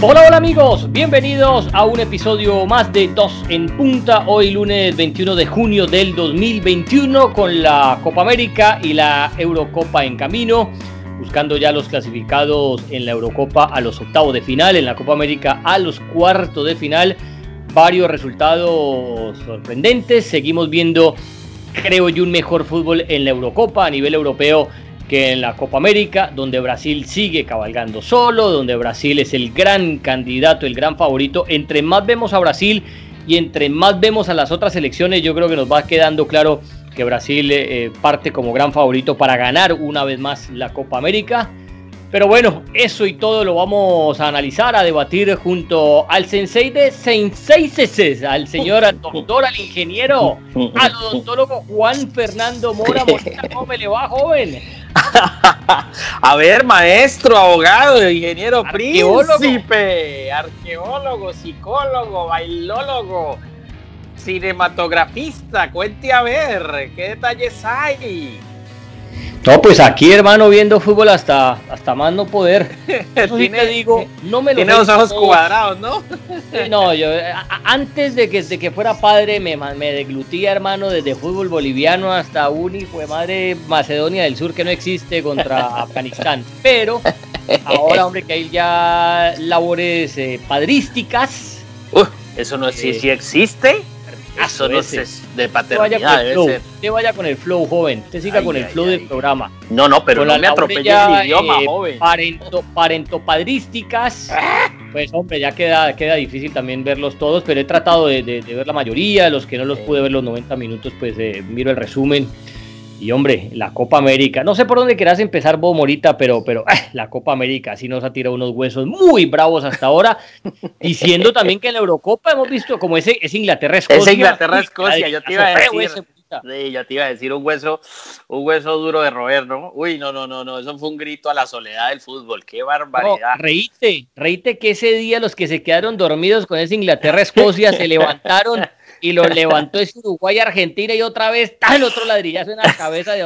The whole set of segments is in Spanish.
Hola, hola amigos, bienvenidos a un episodio más de Dos en Punta, hoy lunes 21 de junio del 2021 con la Copa América y la Eurocopa en camino, buscando ya los clasificados en la Eurocopa a los octavos de final, en la Copa América a los cuartos de final, varios resultados sorprendentes, seguimos viendo creo yo un mejor fútbol en la Eurocopa a nivel europeo que en la Copa América, donde Brasil sigue cabalgando solo, donde Brasil es el gran candidato, el gran favorito. Entre más vemos a Brasil y entre más vemos a las otras selecciones, yo creo que nos va quedando claro que Brasil eh, parte como gran favorito para ganar una vez más la Copa América. Pero bueno, eso y todo lo vamos a analizar, a debatir junto al sensei de senseises, al señor al doctor, al ingeniero, al odontólogo Juan Fernando Mora. ¿Cómo me le va, joven? a ver, maestro, abogado, ingeniero, príncipe, arqueólogo, psicólogo, bailólogo, cinematografista, cuente a ver, ¿qué detalles hay? No, pues aquí, hermano, viendo fútbol hasta, hasta más no poder. te digo, no me lo Tiene los ojos cuadrados, ¿no? no, yo antes de que, de que fuera padre me, me deglutía, hermano, desde fútbol boliviano hasta uni, fue madre Macedonia del Sur que no existe contra Afganistán. Pero ahora, hombre, que hay ya labores eh, padrísticas. eso no sí, sí existe. Eso no es de paternidad, Te vaya con el flow, joven. Te siga con el flow del programa. No, no, pero no me atropelle el idioma, eh, joven. Parento, parentopadrísticas. Pues, hombre, ya queda, queda difícil también verlos todos, pero he tratado de, ver la mayoría. Los que no los pude ver los 90 minutos, pues eh, miro el resumen. Y hombre, la Copa América, no sé por dónde quieras empezar vos, Morita, pero, pero eh, la Copa América sí nos ha tirado unos huesos muy bravos hasta ahora, diciendo también que en la Eurocopa hemos visto como ese es Inglaterra-Escocia. Es Inglaterra-Escocia, yo te iba a decir. Sí, yo te iba a decir un hueso, un hueso duro de roer, ¿no? Uy, no, no, no, no, eso fue un grito a la soledad del fútbol, qué barbaridad. reíte, reíte que ese día los que se quedaron dormidos con ese Inglaterra-Escocia se levantaron y lo levantó ese Uruguay Argentina y otra vez el otro ladrillazo en la cabeza de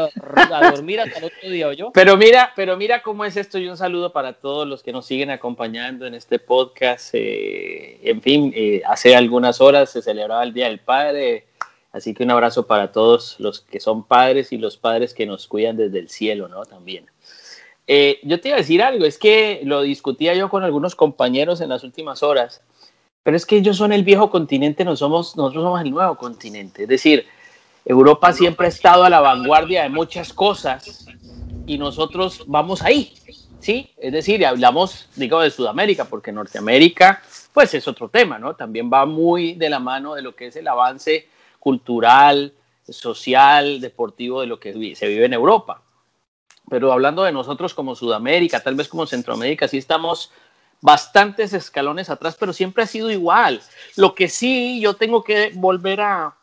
dormir hasta el otro día yo. Pero mira, pero mira cómo es esto y un saludo para todos los que nos siguen acompañando en este podcast. Eh, en fin, eh, hace algunas horas se celebraba el Día del Padre, así que un abrazo para todos los que son padres y los padres que nos cuidan desde el cielo, ¿no? También. Eh, yo te iba a decir algo, es que lo discutía yo con algunos compañeros en las últimas horas pero es que ellos son el viejo continente, nosotros somos, nosotros somos el nuevo continente. Es decir, Europa siempre ha estado a la vanguardia de muchas cosas y nosotros vamos ahí, ¿sí? Es decir, hablamos, digo, de Sudamérica, porque Norteamérica, pues es otro tema, ¿no? También va muy de la mano de lo que es el avance cultural, social, deportivo de lo que se vive en Europa. Pero hablando de nosotros como Sudamérica, tal vez como Centroamérica, sí estamos bastantes escalones atrás, pero siempre ha sido igual. Lo que sí yo tengo que volver a,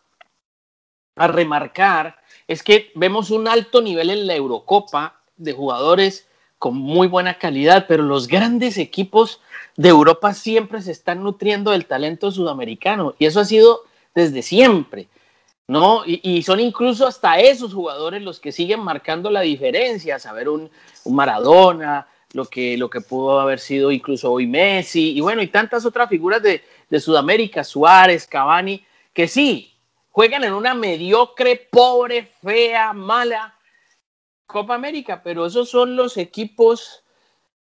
a remarcar es que vemos un alto nivel en la Eurocopa de jugadores con muy buena calidad, pero los grandes equipos de Europa siempre se están nutriendo del talento sudamericano y eso ha sido desde siempre, ¿no? Y, son incluso hasta esos jugadores los que siguen marcando la diferencia, saber un, un Maradona, lo que, lo que pudo haber sido incluso hoy Messi, y bueno, y tantas otras figuras de, de Sudamérica, Suárez, Cavani, que sí, juegan en una mediocre, pobre, fea, mala Copa América, pero esos son los equipos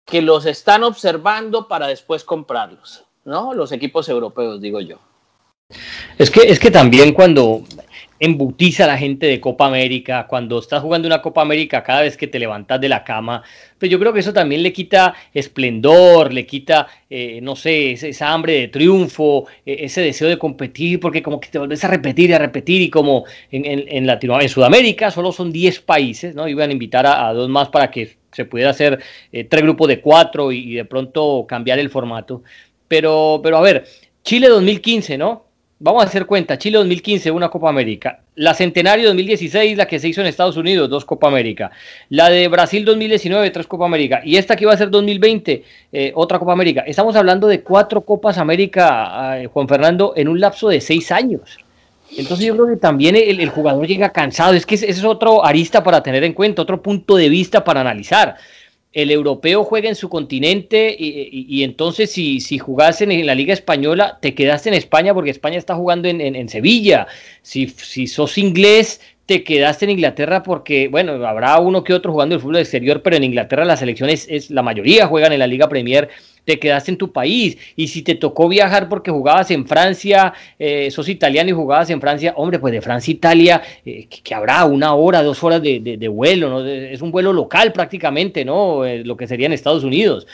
que los están observando para después comprarlos, ¿no? Los equipos europeos, digo yo. Es que, es que también cuando embutiza a la gente de Copa América, cuando estás jugando una Copa América cada vez que te levantas de la cama, pues yo creo que eso también le quita esplendor, le quita, eh, no sé, esa hambre de triunfo, e, ese deseo de competir, porque como que te volvés a repetir y a repetir y como en, en, Latinoamérica, en Sudamérica solo son 10 países, ¿no? Iban a invitar a, dos más para que se pudiera hacer eh, tres grupos de cuatro y, y, de pronto cambiar el formato. Pero, pero a ver, Chile 2015, ¿no? Vamos a hacer cuenta, Chile 2015, una Copa América. La Centenario 2016, la que se hizo en Estados Unidos, dos Copa América. La de Brasil 2019, tres Copa América. Y esta que iba a ser 2020, eh, otra Copa América. Estamos hablando de cuatro Copas América, eh, Juan Fernando, en un lapso de seis años. Entonces yo creo que también el, jugador llega cansado. Es que ese es otro arista para tener en cuenta, otro punto de vista para analizar. El europeo juega en su continente y, entonces si, si jugás en, la Liga Española, te quedaste en España porque España está jugando en, Sevilla. Si, si sos inglés, te quedaste en Inglaterra porque, bueno, habrá uno que otro jugando el fútbol exterior, pero en Inglaterra las selecciones, es, la mayoría juegan en la Liga Premier te quedaste en tu país. Y si te tocó viajar porque jugabas en Francia, eh, sos italiano y jugabas en Francia, hombre, pues de Francia a Italia, eh, que, habrá una hora, dos horas de, vuelo, ¿no? es un vuelo local prácticamente, ¿no? Eh, lo que sería en Estados Unidos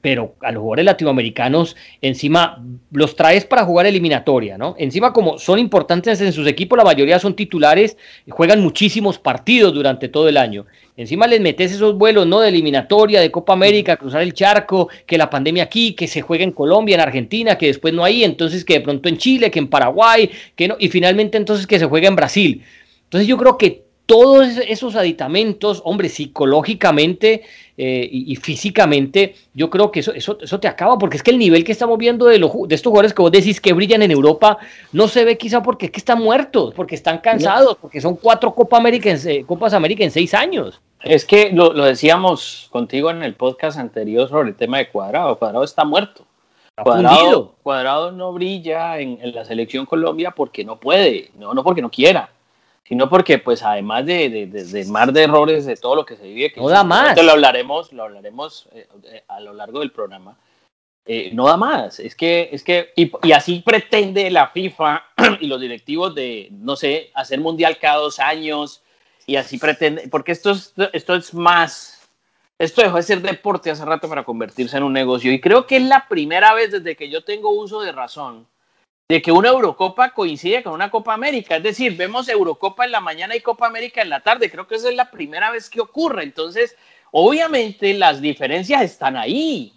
pero a los jugadores latinoamericanos encima los traes para jugar eliminatoria, ¿no? Encima como son importantes en sus equipos, la mayoría son titulares, juegan muchísimos partidos durante todo el año. Encima les metes esos vuelos, ¿no? De eliminatoria, de Copa América, cruzar el charco, que la pandemia aquí, que se juega en Colombia, en Argentina, que después no hay, entonces que de pronto en Chile, que en Paraguay, que no, y finalmente entonces que se juega en Brasil. Entonces yo creo que todos esos aditamentos, hombre, psicológicamente eh, y, físicamente, yo creo que eso, eso, eso te acaba, porque es que el nivel que estamos viendo de, de estos jugadores que vos decís que brillan en Europa no se ve quizá porque es que están muertos, porque están cansados, porque son cuatro Copa América en, Copas América en seis años. Es que lo, decíamos contigo en el podcast anterior sobre el tema de Cuadrado. Cuadrado está muerto. Cuadrado, Cuadrado, no brilla en, en, la selección Colombia porque no puede, no, no porque no quiera sino porque pues además de, de, de, mar de errores de todo lo que se vive, que no da más. Lo hablaremos, lo hablaremos eh, eh, a lo largo del programa. Eh, no da más, es que, es que, y, y, así pretende la FIFA y los directivos de, no sé, hacer mundial cada dos años, y así pretende, porque esto es, esto es más, esto dejó de ser deporte hace rato para convertirse en un negocio, y creo que es la primera vez desde que yo tengo uso de razón de que una Eurocopa coincide con una Copa América. Es decir, vemos Eurocopa en la mañana y Copa América en la tarde. Creo que esa es la primera vez que ocurre. Entonces, obviamente las diferencias están ahí.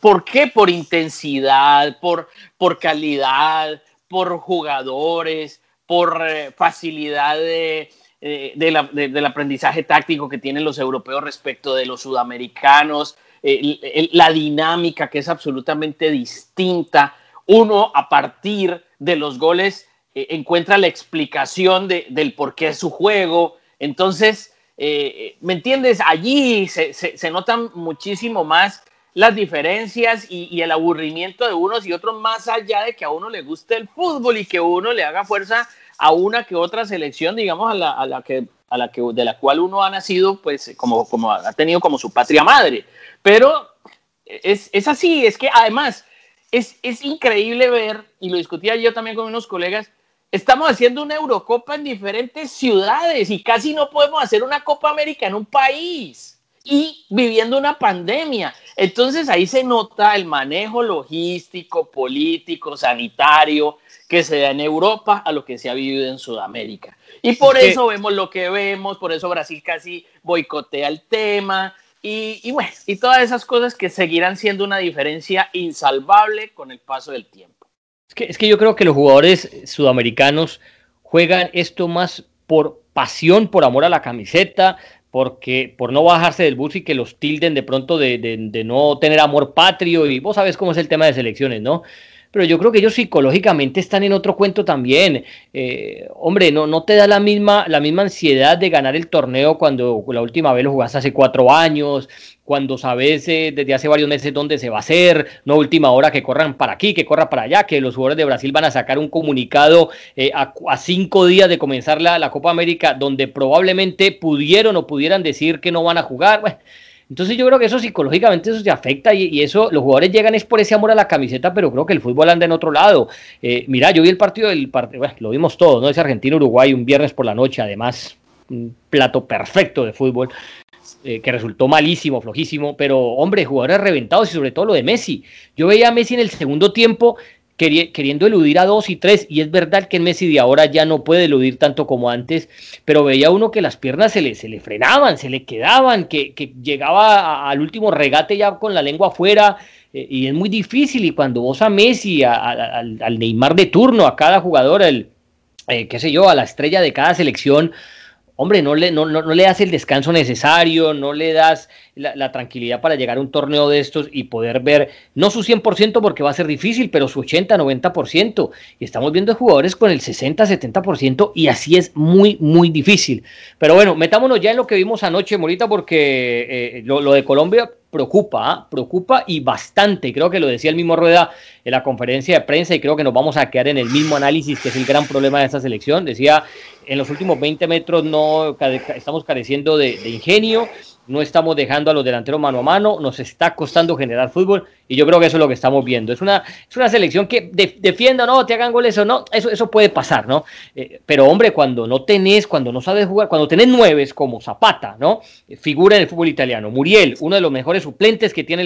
¿Por qué? Por intensidad, por, por calidad, por jugadores, por eh, facilidad eh, del aprendizaje táctico que tienen los europeos respecto de los sudamericanos, la dinámica que es absolutamente distinta uno a partir de los goles eh, encuentra la explicación de, del por qué es su juego. Entonces, eh, ¿me entiendes? Allí se, notan muchísimo más las diferencias y, el aburrimiento de unos y otros, más allá de que a uno le guste el fútbol y que uno le haga fuerza a una que otra selección, digamos, a la, a la que a la que de la cual uno ha nacido, pues como, como ha tenido como su patria madre. Pero es, es así, es que además es, increíble ver, y lo discutía yo también con unos colegas, estamos haciendo una Eurocopa en diferentes ciudades y casi no podemos hacer una Copa América en un país y viviendo una pandemia. Entonces ahí se nota el manejo logístico, político, sanitario que se da en Europa a lo que se ha vivido en Sudamérica. Y por eso vemos lo que vemos, por eso Brasil casi boicotea el tema, y, bueno, y todas esas cosas que seguirán siendo una diferencia insalvable con el paso del tiempo. Es que, es que yo creo que los jugadores sudamericanos juegan esto más por pasión, por amor a la camiseta, porque por no bajarse del bus y que los tilden de pronto de, de, no tener amor patrio, y vos sabes cómo es el tema de selecciones, ¿no? Pero yo creo que ellos psicológicamente están en otro cuento también. Eh, hombre, no, no te da la misma, la misma ansiedad de ganar el torneo cuando la última vez lo jugaste hace cuatro años, cuando sabes eh, desde hace varios meses dónde se va a hacer, no última hora que corran para aquí, que corra para allá, que los jugadores de Brasil van a sacar un comunicado eh, a, cinco días de comenzar la, la Copa América, donde probablemente pudieron o pudieran decir que no van a jugar. Bueno, entonces yo creo que eso psicológicamente eso se afecta y, eso los jugadores llegan es por ese amor a la camiseta, pero creo que el fútbol anda en otro lado. Eh, mira, yo vi el partido del partido, bueno, lo vimos todo, ¿no? Ese Argentina-Uruguay un viernes por la noche, además, un plato perfecto de fútbol. Eh, que resultó malísimo, flojísimo, pero hombre, jugadores reventados y sobre todo lo de Messi. Yo veía a Messi en el segundo tiempo queriendo eludir a dos y tres, y es verdad que en Messi de ahora ya no puede eludir tanto como antes, pero veía uno que las piernas se le, se le frenaban, se le quedaban, que, llegaba al último regate ya con la lengua afuera, eh, y es muy difícil, y cuando vos a Messi, al, Neymar de turno, a cada jugador, el, eh, qué sé yo, a la estrella de cada selección, hombre, no le, no, no, le das el descanso necesario, no le das la, tranquilidad para llegar a un torneo de estos y poder ver, no su 100% porque va a ser difícil, pero su 80, 90%. Y estamos viendo jugadores con el 60, 70% y así es muy, muy difícil. Pero bueno, metámonos ya en lo que vimos anoche, Morita, porque eh, lo de Colombia preocupa, preocupa y bastante. Creo que lo decía el mismo Rueda en la conferencia de prensa y creo que nos vamos a quedar en el mismo análisis que es el gran problema de esta selección. Decía, en los últimos 20 metros no estamos careciendo de, de ingenio, no estamos dejando a los delanteros mano a mano, nos está costando generar fútbol y yo creo que eso es lo que estamos viendo. Es una, es una selección que defienda o no, te hagan goles o no, eso, eso puede pasar, ¿no? Eh, pero hombre, cuando no tenés, cuando no sabes jugar, cuando tenés nueves como Zapata, ¿no? Figura en el fútbol italiano, Muriel, uno de los mejores suplentes que tiene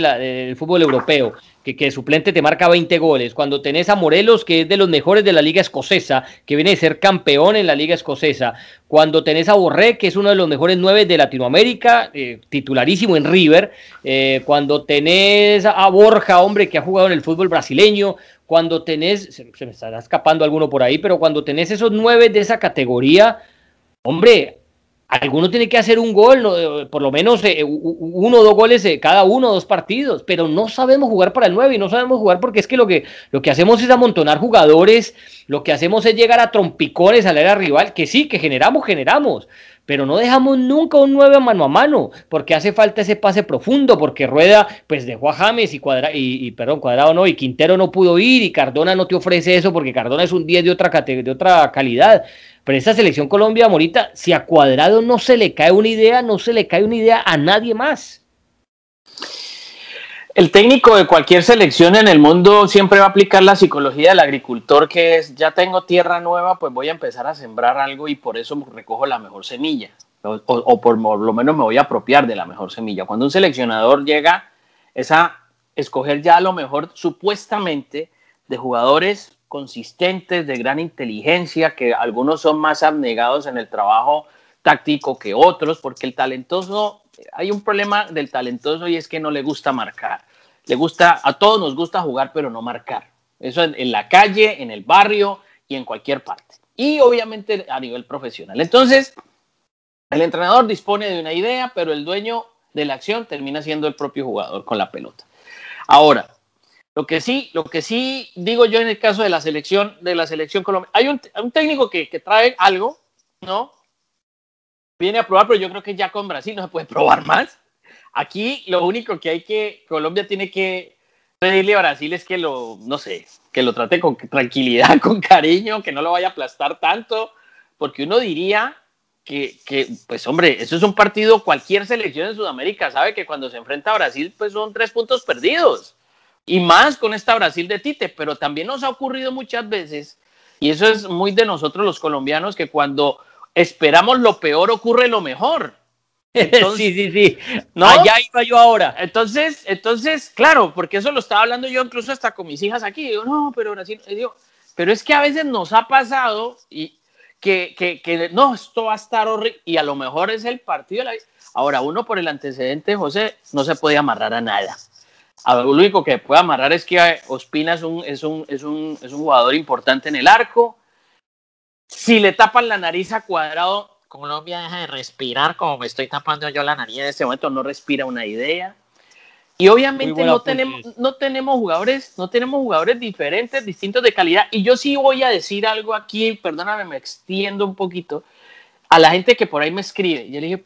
el fútbol europeo, que, que suplente te marca 20 goles, cuando tenés a Morelos, que es de los mejores de la liga escocesa, que viene de ser campeón en la liga escocesa, cuando tenés a Borré, que es uno de los mejores nueve de Latinoamérica, eh, titularísimo en River, eh, cuando tenés a Borja, hombre, que ha jugado en el fútbol brasileño, cuando tenés, se, me estará escapando alguno por ahí, pero cuando tenés esos nueve de esa categoría, hombre, alguno tiene que hacer un gol, por lo menos eh, uno o dos goles cada uno dos partidos, pero no sabemos jugar para el 9 y no sabemos jugar porque es que lo que, lo que hacemos es amontonar jugadores, lo que hacemos es llegar a trompicones al área rival, que sí, que generamos, generamos, pero no dejamos nunca un 9 mano a mano, porque hace falta ese pase profundo, porque Rueda pues dejó a James y, Cuadra, y, perdón, Cuadrado no, y Quintero no pudo ir, y Cardona no te ofrece eso, porque Cardona es un 10 de otra, de otra calidad. Pero esta selección Colombia, Morita, si a Cuadrado no se le cae una idea, no se le cae una idea a nadie más. El técnico de cualquier selección en el mundo siempre va a aplicar la psicología del agricultor, que es, ya tengo tierra nueva, pues voy a empezar a sembrar algo y por eso recojo la mejor semilla, o, por lo menos me voy a apropiar de la mejor semilla. Cuando un seleccionador llega, es a escoger ya lo mejor supuestamente de jugadores consistentes, de gran inteligencia, que algunos son más abnegados en el trabajo táctico que otros, porque el talentoso, hay un problema del talentoso y es que no le gusta marcar. Le gusta, a todos nos gusta jugar, pero no marcar. Eso en, en la calle, en el barrio y en cualquier parte. Y obviamente a nivel profesional. Entonces, el entrenador dispone de una idea, pero el dueño de la acción termina siendo el propio jugador con la pelota. Ahora, lo que sí, lo que sí digo yo en el caso de la selección, de la selección colombiana, hay un, técnico que, que, trae algo, ¿no? Viene a probar, pero yo creo que ya con Brasil no se puede probar más. Aquí lo único que hay que, Colombia tiene que pedirle a Brasil es que lo, no sé, que lo trate con tranquilidad, con cariño, que no lo vaya a aplastar tanto, porque uno diría que, que, pues hombre, eso es un partido, cualquier selección en Sudamérica sabe que cuando se enfrenta a Brasil, pues son tres puntos perdidos y más con esta Brasil de Tite, pero también nos ha ocurrido muchas veces, y eso es muy de nosotros los colombianos, que cuando esperamos lo peor ocurre lo mejor. sí, sí, sí. ¿no? Allá iba yo ahora. Entonces, entonces, claro, porque eso lo estaba hablando yo incluso hasta con mis hijas aquí. Digo, no, pero Brasil, digo, pero es que a veces nos ha pasado y que, que, que no, esto va a estar horrible y a lo mejor es el partido de la vida. Ahora, uno por el antecedente, José, no se puede amarrar a nada lo único que puede amarrar es que Ospina es un, es, un, es, un, es un jugador importante en el arco. Si le tapan la nariz a cuadrado, Colombia deja de respirar como me estoy tapando yo la nariz en este momento, no respira una idea. Y obviamente no tenemos, no tenemos jugadores, no tenemos jugadores diferentes, distintos de calidad. Y yo sí voy a decir algo aquí, perdóname, me extiendo un poquito, a la gente que por ahí me escribe. Yo le dije,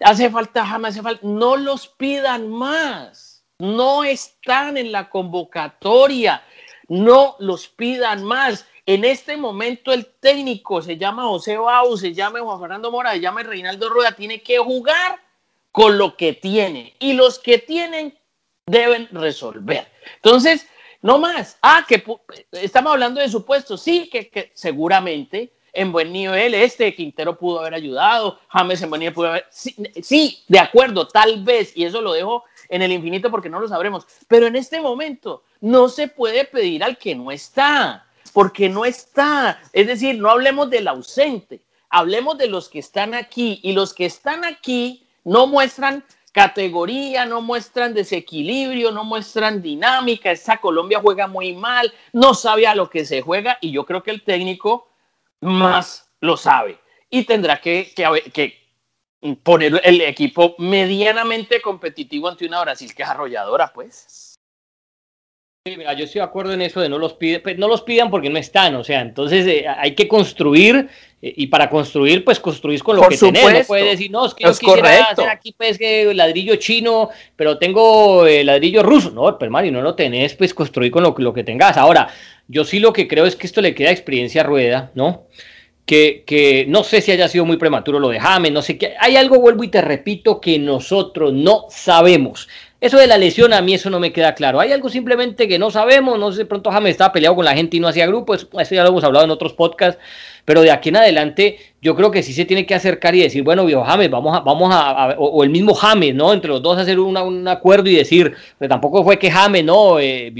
hace falta, jamás hace falta, no los pidan más no están en la convocatoria, no los pidan más. En este momento el técnico se llama José Bau, se llama Juan Fernando Mora, se llama Reinaldo Rueda, tiene que jugar con lo que tiene y los que tienen deben resolver. Entonces, no más. Ah, que estamos hablando de supuestos, sí, que, seguramente en buen nivel este Quintero pudo haber ayudado, James en buen nivel pudo haber... Sí, de acuerdo, tal vez, y eso lo dejo en el infinito porque no lo sabremos. Pero en este momento no se puede pedir al que no está, porque no está. Es decir, no hablemos del ausente, hablemos de los que están aquí y los que están aquí no muestran categoría, no muestran desequilibrio, no muestran dinámica. Esa Colombia juega muy mal, no sabe a lo que se juega y yo creo que el técnico más lo sabe. y tendrá que, que, poner el equipo medianamente competitivo ante una Brasil que es arrolladora, pues. Sí, mira, yo estoy de acuerdo en eso de no los piden, pues no los pidan porque no están, o sea, entonces eh, hay que construir eh, y para construir, pues construís con lo que tenés, no puedes decir, no, es que yo quisiera hacer aquí pues que ladrillo chino, pero tengo el ladrillo ruso, no, pero Mario, no lo tenés, pues construir con lo, lo que tengas. Ahora, yo sí lo que creo es que esto le queda experiencia a Rueda, ¿no? Que, que, no sé si haya sido muy prematuro lo de James, no sé qué. Hay algo, vuelvo y te repito, que nosotros no sabemos. Eso de la lesión, a mí eso no me queda claro. Hay algo simplemente que no sabemos. No sé, de pronto James estaba peleado con la gente y no hacía grupo. Eso, ya lo hemos hablado en otros podcasts. Pero de aquí en adelante, yo creo que sí se tiene que acercar y decir, bueno, viejo James, vamos a, vamos a, o, el mismo James, ¿no? Entre los dos hacer un acuerdo y decir, pero tampoco fue que James, ¿no? Eh,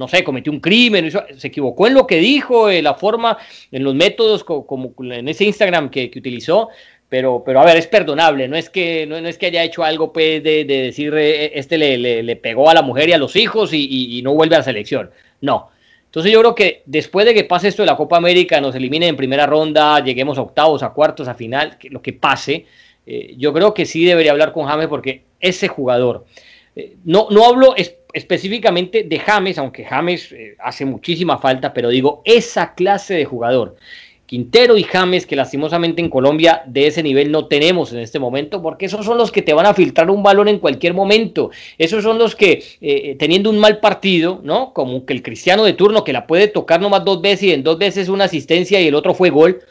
no sé, cometió un crimen, se equivocó en lo que dijo, en la forma, en los métodos, como, en ese Instagram que, utilizó, pero, pero a ver, es perdonable, no es que, no, es que haya hecho algo pues, de, decir, eh, este le, pegó a la mujer y a los hijos y, no vuelve a la selección, no. Entonces yo creo que después de que pase esto de la Copa América, nos eliminen en primera ronda, lleguemos a octavos, a cuartos, a final, lo que pase, eh, yo creo que sí debería hablar con James porque ese jugador, eh, no, no hablo específicamente de James, aunque James eh, hace muchísima falta, pero digo, esa clase de jugador, Quintero y James, que lastimosamente en Colombia de ese nivel no tenemos en este momento, porque esos son los que te van a filtrar un balón en cualquier momento. Esos son los que, eh, teniendo un mal partido, ¿no? Como que el cristiano de turno que la puede tocar nomás dos veces y en dos veces una asistencia y el otro fue gol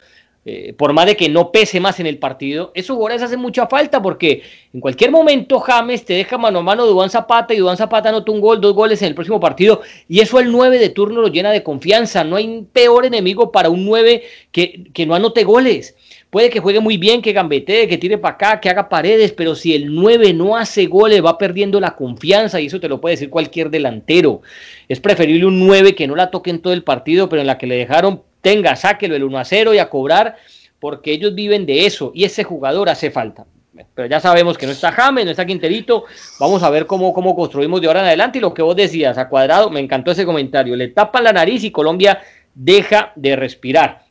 eh, por más de que no pese más en el partido, esos goles hacen mucha falta porque en cualquier momento James te deja mano a mano Duan Zapata y Duan Zapata anota un gol, dos goles en el próximo partido y eso el 9 de turno lo llena de confianza. No hay peor enemigo para un 9 que, que no anote goles. Puede que juegue muy bien, que gambetee, que tire para acá, que haga paredes, pero si el 9 no hace goles, va perdiendo la confianza y eso te lo puede decir cualquier delantero. Es preferible un 9 que no la toque en todo el partido, pero en la que le dejaron tenga, sáquelo el 1 a 0 y a cobrar, porque ellos viven de eso y ese jugador hace falta. Pero ya sabemos que no está James, no está Quinterito. Vamos a ver cómo, cómo construimos de ahora en adelante. Y lo que vos decías, a cuadrado, me encantó ese comentario. Le tapan la nariz y Colombia deja de respirar.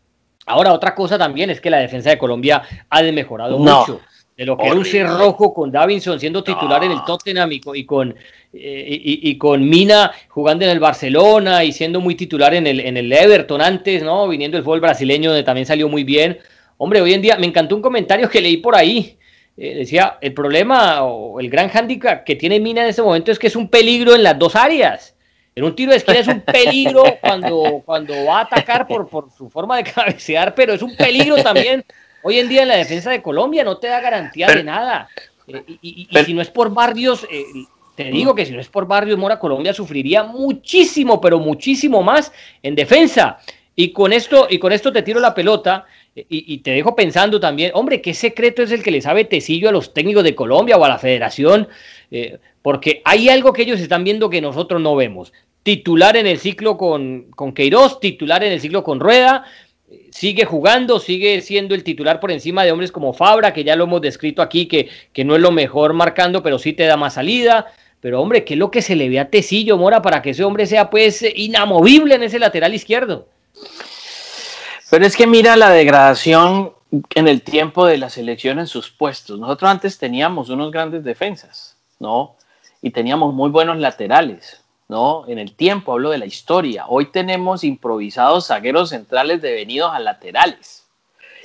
Ahora, otra cosa también es que la defensa de Colombia ha mejorado mucho de lo que era un cerrojo con Davinson siendo titular en el Tottenham y con, eh, y, con Mina jugando en el Barcelona y siendo muy titular en el, en el Everton antes, ¿no? Viniendo el fútbol brasileño donde también salió muy bien. Hombre, hoy en día me encantó un comentario que leí por ahí. Eh, decía, el problema o el gran hándicap que tiene Mina en este momento es que es un peligro en las dos áreas. En un tiro de esquina es un peligro cuando, cuando va a atacar por, por su forma de cabecear, pero es un peligro también Hoy en día en la defensa de Colombia no te da garantía de nada. Eh, y, si no es por Barrios, eh, te digo que si no es por Barrios, Mora Colombia sufriría muchísimo, pero muchísimo más en defensa. Y con esto, y con esto te tiro la pelota eh, y, te dejo pensando también, hombre, ¿qué secreto es el que le sabe Tecillo a los técnicos de Colombia o a la federación? porque hay algo que ellos están viendo que nosotros no vemos. Titular en el ciclo con, con Queiroz, titular en el ciclo con Rueda, sigue jugando, sigue siendo el titular por encima de hombres como Fabra, que ya lo hemos descrito aquí, que, que no es lo mejor marcando, pero sí te da más salida. Pero hombre, ¿qué es lo que se le ve a Tecillo, Mora, para que ese hombre sea pues inamovible en ese lateral izquierdo? Pero es que mira la degradación en el tiempo de la selección en sus puestos. Nosotros antes teníamos unos grandes defensas, ¿no? Y teníamos muy buenos laterales. ¿no? En el tiempo, hablo de la historia. Hoy tenemos improvisados zagueros centrales devenidos a laterales.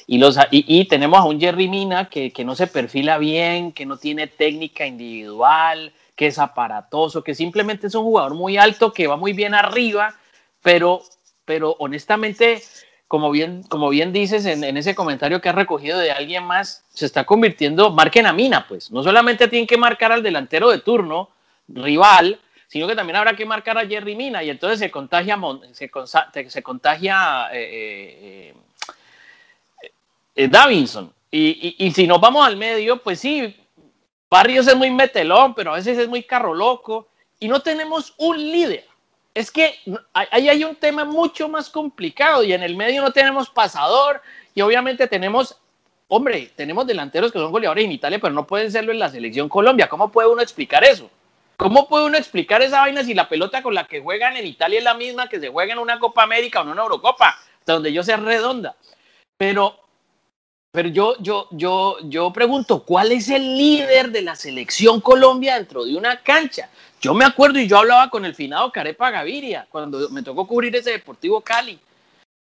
Y, los, y, tenemos a un Jerry Mina que, no se perfila bien, que no tiene técnica individual, que es aparatoso, que simplemente es un jugador muy alto, que va muy bien arriba, pero, pero honestamente, como bien, como bien dices en, ese comentario que has recogido de alguien más, se está convirtiendo, marquen a Mina, pues. No solamente tienen que marcar al delantero de turno, rival, sino que también habrá que marcar a Jerry Mina y entonces se contagia, se, se contagia eh, eh, eh, Davinson. Y, si nos vamos al medio, pues sí, Barrios es muy metelón, pero a veces es muy carro loco y no tenemos un líder. Es que ahí hay un tema mucho más complicado y en el medio no tenemos pasador y obviamente tenemos hombre, tenemos delanteros que son goleadores en Italia, pero no pueden serlo en la selección Colombia. ¿Cómo puede uno explicar eso? ¿Cómo puede uno explicar esa vaina si la pelota con la que juegan en Italia es la misma que se juega en una Copa América o en una Eurocopa, donde yo sea redonda? Pero, pero yo, yo, yo, yo pregunto, ¿cuál es el líder de la selección Colombia dentro de una cancha? Yo me acuerdo y yo hablaba con el finado Carepa Gaviria cuando me tocó cubrir ese Deportivo Cali.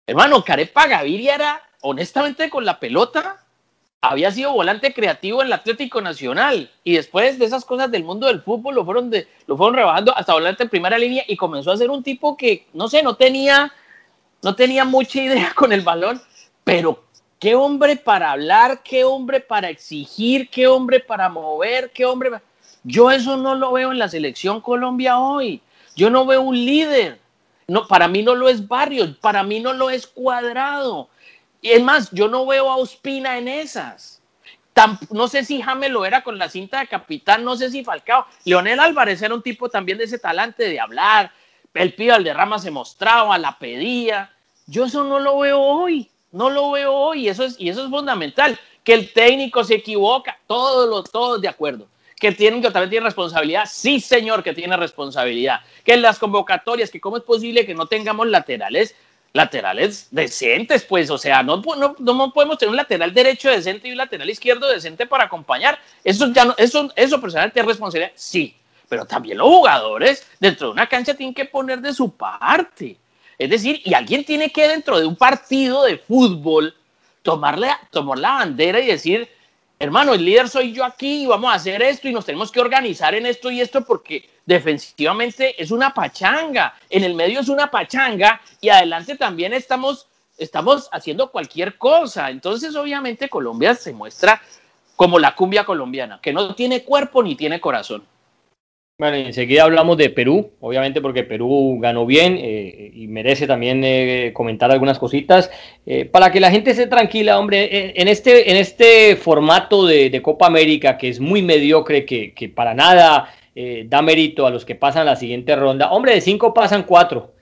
Hermano, Carepa Gaviria era, honestamente, con la pelota, había sido volante creativo en el Atlético Nacional y después de esas cosas del mundo del fútbol lo fueron, de, lo fueron rebajando hasta volante en primera línea y comenzó a ser un tipo que, no sé, no tenía, no tenía mucha idea con el balón, pero qué hombre para hablar, qué hombre para exigir, qué hombre para mover, qué hombre... Yo eso no lo veo en la selección Colombia hoy. Yo no veo un líder. No, para mí no lo es Barrios, para mí no lo es Cuadrado. Y es más, yo no veo a Ospina en esas. no sé si James lo era con la cinta de capitán, no sé si Falcao. Leonel Álvarez era un tipo también de ese talante de hablar. El pío Rama se mostraba, la pedía. Yo eso no lo veo hoy. No lo veo hoy eso es, y eso es fundamental. Que el técnico se equivoca, todos, los, todos de acuerdo. Que tienen que también tiene responsabilidad, sí señor que tiene responsabilidad. Que en las convocatorias, que cómo es posible que no tengamos laterales, laterales decentes, pues, o sea, no, no, no podemos tener un lateral derecho decente y un lateral izquierdo decente para acompañar. Eso ya no, eso, eso personalmente es responsabilidad, sí, pero también los jugadores dentro de una cancha tienen que poner de su parte. Es decir, y alguien tiene que dentro de un partido de fútbol tomarle, tomar la bandera y decir, hermano, el líder soy yo aquí y vamos a hacer esto y nos tenemos que organizar en esto y esto porque defensivamente es una pachanga, en el medio es una pachanga y adelante también estamos, estamos haciendo cualquier cosa. Entonces, obviamente, Colombia se muestra como la cumbia colombiana, que no tiene cuerpo ni tiene corazón. Bueno, enseguida hablamos de Perú, obviamente porque Perú ganó bien eh, y merece también eh, comentar algunas cositas. Eh, para que la gente esté tranquila, hombre, en este, en este formato de, Copa América, que es muy mediocre, que, que para nada da mérito a los que pasan la siguiente ronda, hombre, de cinco pasan cuatro.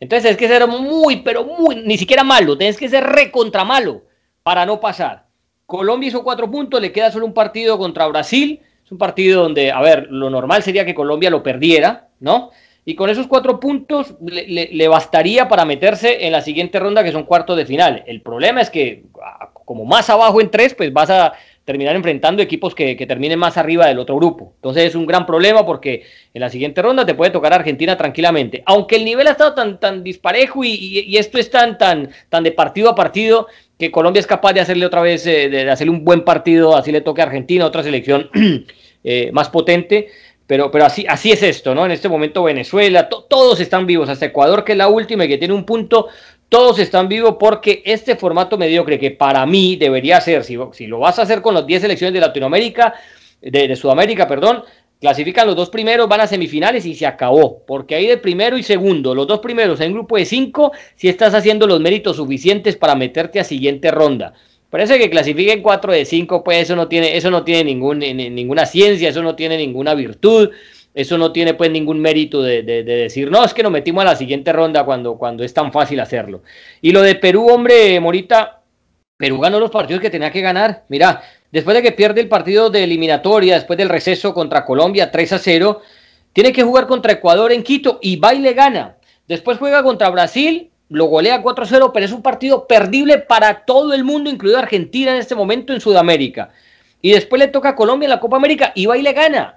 Entonces es que ser muy, pero muy, ni siquiera malo, tienes que ser recontra malo para no pasar. Colombia hizo cuatro puntos, le queda solo un partido contra Brasil un partido donde, a ver, lo normal sería que Colombia lo perdiera, ¿no? Y con esos cuatro puntos le, bastaría para meterse en la siguiente ronda, que son cuartos de final. El problema es que, como más abajo en tres, pues vas a terminar enfrentando equipos que, terminen más arriba del otro grupo. Entonces es un gran problema porque en la siguiente ronda te puede tocar Argentina tranquilamente. Aunque el nivel ha estado tan, tan disparejo y, esto es tan, tan, tan de partido a partido que Colombia es capaz de hacerle otra vez, eh, de hacerle un buen partido, así le toque a Argentina, otra selección Eh, más potente. Pero, pero así, así es esto, ¿no? En este momento Venezuela, todos están vivos, hasta Ecuador, que es la última y que tiene un punto, todos están vivos porque este formato mediocre, que para mí debería ser, si, si lo vas a hacer con las 10 selecciones de Latinoamérica, de, Sudamérica, perdón, clasifican los dos primeros, van a semifinales y se acabó, porque ahí de primero y segundo, los dos primeros en grupo de cinco, si estás haciendo los méritos suficientes para meterte a siguiente ronda. Parece que clasifiquen 4 de 5, pues eso no tiene, eso no tiene ninguna ciencia, eso no tiene ninguna virtud, eso no tiene pues ningún mérito de, decir, no, es que nos metimos a la siguiente ronda cuando, cuando es tan fácil hacerlo. Y lo de Perú, hombre, Morita, Perú ganó los partidos que tenía que ganar. Mira, después de que pierde el partido de eliminatoria, después del receso contra Colombia 3 a 0, tiene que jugar contra Ecuador en Quito y va y le gana. Después juega contra Brasil lo golea 4-0, pero es un partido perdible para todo el mundo, incluido Argentina en este momento en Sudamérica. Y después le toca a Colombia en la Copa América y va y le gana.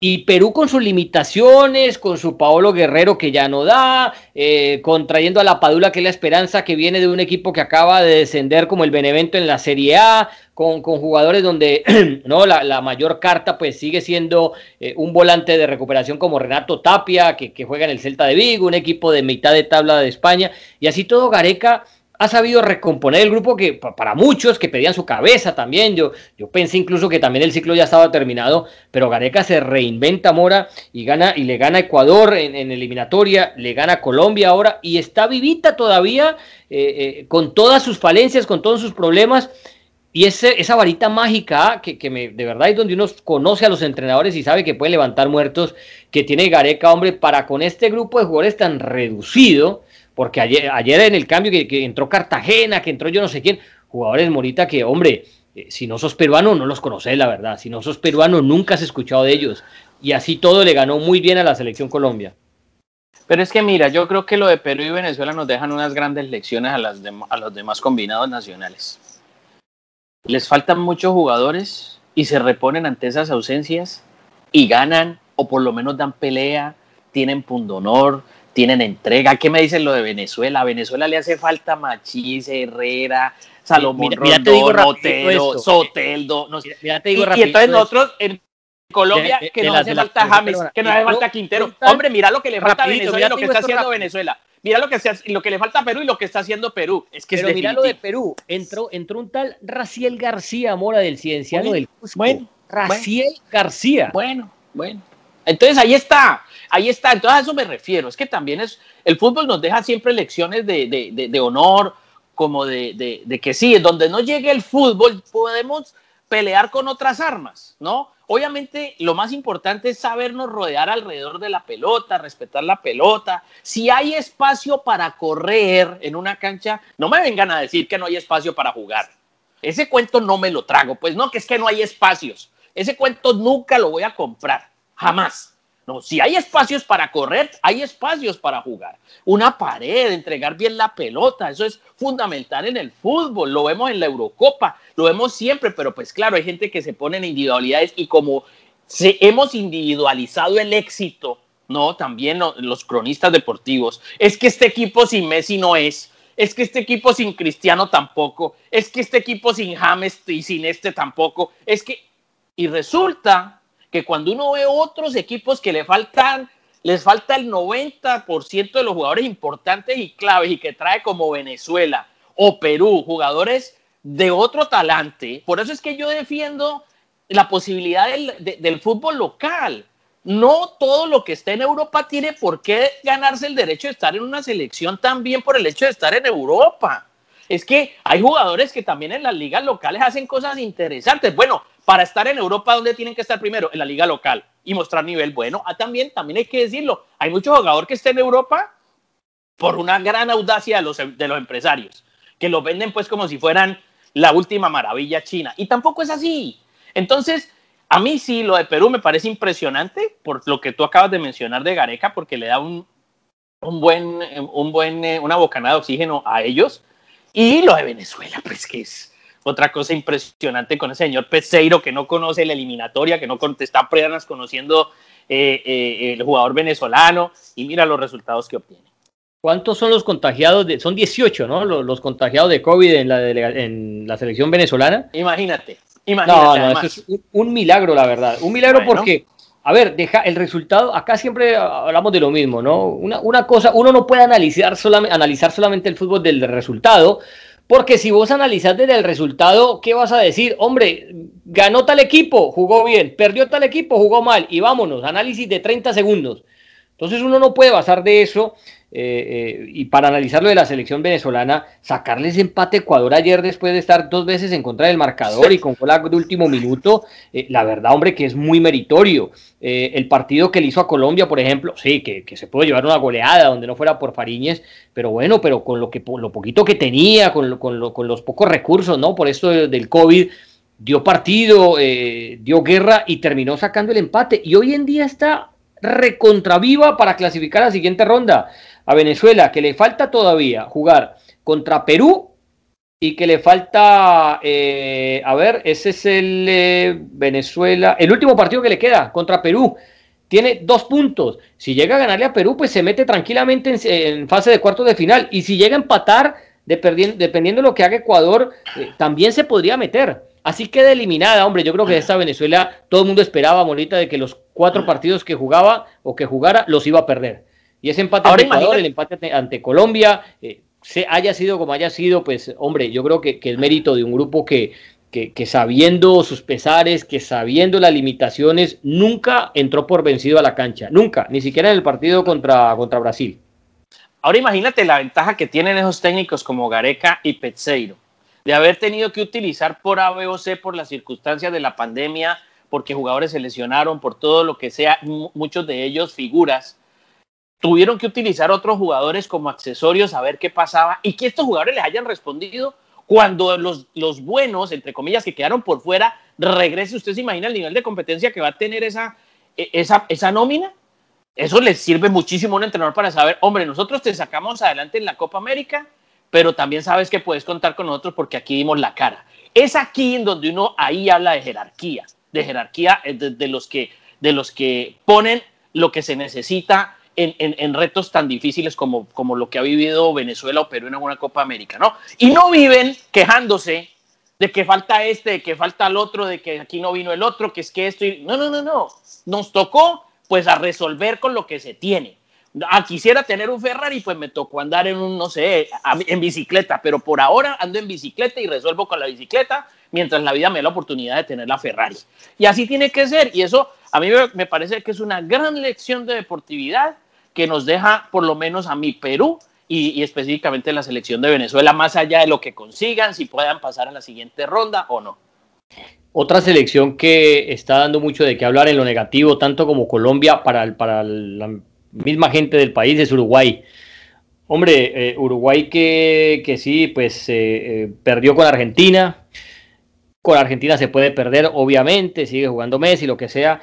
Y Perú con sus limitaciones, con su Paolo Guerrero que ya no da, eh, contrayendo a la Padula que es la esperanza que viene de un equipo que acaba de descender como el Benevento en la Serie A, con, jugadores donde no la, mayor carta pues sigue siendo eh, un volante de recuperación como Renato Tapia, que juega en el Celta de Vigo, un equipo de mitad de tabla de España, y así todo Gareca ha sabido recomponer el grupo que para muchos que pedían su cabeza también, yo, yo pensé incluso que también el ciclo ya estaba terminado, pero Gareca se reinventa Mora y gana y le gana Ecuador en, eliminatoria, le gana Colombia ahora y está vivita todavía eh, eh, con todas sus falencias, con todos sus problemas. Y ese, esa varita mágica que, que me, de verdad es donde uno conoce a los entrenadores y sabe que puede levantar muertos, que tiene Gareca, hombre, para con este grupo de jugadores tan reducido, porque ayer, ayer en el cambio que, entró Cartagena, que entró yo no sé quién, jugadores Morita que, hombre, eh, si no sos peruano no los conoces, la verdad, si no sos peruano nunca has escuchado de ellos. Y así todo le ganó muy bien a la selección Colombia. Pero es que mira, yo creo que lo de Perú y Venezuela nos dejan unas grandes lecciones a, las a los demás combinados nacionales. les faltan muchos jugadores y se reponen ante esas ausencias y ganan o por lo menos dan pelea, tienen pundonor, tienen entrega. ¿Qué me dicen lo de Venezuela? A Venezuela le hace falta Machís, Herrera, Salomón mira, Rondón, Soteldo. Mira, te digo y, y, entonces nosotros en Colombia, que nos hace falta James, que nos hace falta Quintero. Hombre, mira lo que le falta a Venezuela y lo que está haciendo Venezuela. Mira lo que, se, lo que le falta a Perú y lo que está haciendo Perú. Es que Pero mira lo de Perú. Entró, entró un tal Raciel García Mora del Cienciano del Cusco. Bueno, Raciel García. Bueno, bueno. Entonces ahí está, ahí está. Entonces a eso me refiero. Es que también es, el fútbol nos deja siempre lecciones de, de, honor, como de, de, que sí, donde no llegue el fútbol podemos pelear con otras armas, ¿no? Obviamente lo más importante es sabernos rodear alrededor de la pelota, respetar la pelota. Si hay espacio para correr en una cancha, no me vengan a decir que no hay espacio para jugar. Ese cuento no me lo trago, pues no, que es que no hay espacios. Ese cuento nunca lo voy a comprar, jamás. No, si hay espacios para correr, hay espacios para jugar. Una pared, entregar bien la pelota, eso es fundamental en el fútbol. Lo vemos en la Eurocopa, lo vemos siempre, pero pues claro, hay gente que se pone en individualidades y como se, hemos individualizado el éxito, ¿no? También los cronistas deportivos, es que este equipo sin Messi no es. Es que este equipo sin Cristiano tampoco. Es que este equipo sin James y sin este tampoco. Es que. Y resulta que cuando uno ve otros equipos que le faltan, les falta el 90% de los jugadores importantes y claves y que trae como Venezuela o Perú, jugadores de otro talante. Por eso es que yo defiendo la posibilidad del, del fútbol local. No todo lo que está en Europa tiene por qué ganarse el derecho de estar en una selección también por el hecho de estar en Europa. Es que hay jugadores que también en las ligas locales hacen cosas interesantes. Bueno, para estar en Europa, ¿dónde tienen que estar primero? En la liga local y mostrar nivel bueno. Ah, también, también hay que decirlo, hay muchos jugadores que estén en Europa por una gran audacia de los, de los empresarios, que los venden pues como si fueran la última maravilla china. Y tampoco es así. Entonces, a mí sí, lo de Perú me parece impresionante por lo que tú acabas de mencionar de Gareca, porque le da un, un buen, un buen, eh, una bocanada de oxígeno a ellos. Y lo de Venezuela, pues que es, otra cosa impresionante con ese señor Peseiro que no conoce la eliminatoria, que no está apenas conociendo eh, eh, el jugador venezolano y mira los resultados que obtiene. ¿Cuántos son los contagiados? De, son 18, ¿no? Los, contagiados de COVID en la, en la selección venezolana. Imagínate, imagínate. No, no, eso es un, milagro, la verdad. Un milagro porque, a ver, deja el resultado, acá siempre hablamos de lo mismo, ¿no? Una, una cosa, uno no puede analizar, solamente, analizar solamente el fútbol del resultado, porque si vos analizás desde el resultado, ¿qué vas a decir? Hombre, ganó tal equipo, jugó bien, perdió tal equipo, jugó mal, y vámonos, análisis de 30 segundos. Entonces uno no puede basar de eso eh, eh, y para analizar lo de la selección venezolana, sacarles empate a Ecuador ayer después de estar dos veces en contra del marcador y con gol de último minuto, eh, la verdad, hombre, que es muy meritorio. el partido que le hizo a Colombia, por ejemplo, sí, que, se puede llevar una goleada donde no fuera por Fariñez, pero bueno, pero con lo, que, lo poquito que tenía, con, con, los pocos recursos, ¿no? Por esto del COVID, dio partido, dio guerra y terminó sacando el empate. Y hoy en día está recontraviva para clasificar a la siguiente ronda a Venezuela, que le falta todavía jugar contra Perú y que le falta, eh, a ver, ese es el eh, Venezuela, el último partido que le queda contra Perú. Tiene dos puntos. Si llega a ganarle a Perú, pues se mete tranquilamente en, fase de cuartos de final. Y si llega a empatar, dependiendo de lo que haga Ecuador, eh, también se podría meter. Así queda eliminada, hombre. Yo creo que esta Venezuela, todo el mundo esperaba, Molita, de que los cuatro partidos que jugaba o que jugara los iba a perder. Y ese empate ante Ecuador, el empate ante Colombia, eh, se haya sido como haya sido, pues hombre, yo creo que, es mérito de un grupo que, que, sabiendo sus pesares, que sabiendo las limitaciones, nunca entró por vencido a la cancha, nunca, ni siquiera en el partido contra, contra Brasil. Ahora imagínate la ventaja que tienen esos técnicos como Gareca y Pezzeiro, de haber tenido que utilizar por A, B o C por las circunstancias de la pandemia, porque jugadores se lesionaron, por todo lo que sea, muchos de ellos figuras, tuvieron que utilizar otros jugadores como accesorios a ver qué pasaba y que estos jugadores les hayan respondido cuando los, los buenos, entre comillas, que quedaron por fuera, regrese. ¿Usted se imagina el nivel de competencia que va a tener esa, e, esa, esa nómina? Eso les sirve muchísimo a un entrenador para saber, hombre, nosotros te sacamos adelante en la Copa América, pero también sabes que puedes contar con nosotros porque aquí dimos la cara. Es aquí en donde uno ahí habla de jerarquía, de jerarquía eh, de, los, que, de los que ponen lo que se necesita en, en, retos tan difíciles como, como lo que ha vivido Venezuela o Perú en una Copa América, ¿no? Y no viven quejándose de que falta este, de que falta el otro, de que aquí no vino el otro, que es que esto... Y... No, no, no, no. Nos tocó pues a resolver con lo que se tiene. Ah, quisiera tener un Ferrari, pues me tocó andar en un, no sé, en bicicleta, pero por ahora ando en bicicleta y resuelvo con la bicicleta mientras la vida me da la oportunidad de tener la Ferrari. Y así tiene que ser. Y eso a mí me parece que es una gran lección de deportividad que nos deja, por lo menos a mi Perú y, específicamente la selección de Venezuela, más allá de lo que consigan, si puedan pasar a la siguiente ronda o no. Otra selección que está dando mucho de qué hablar en lo negativo, tanto como Colombia, para, para la misma gente del país es Uruguay. Hombre, eh, Uruguay que, que, sí, pues eh, eh, perdió con Argentina. Con Argentina se puede perder, obviamente, sigue jugando Messi, lo que sea.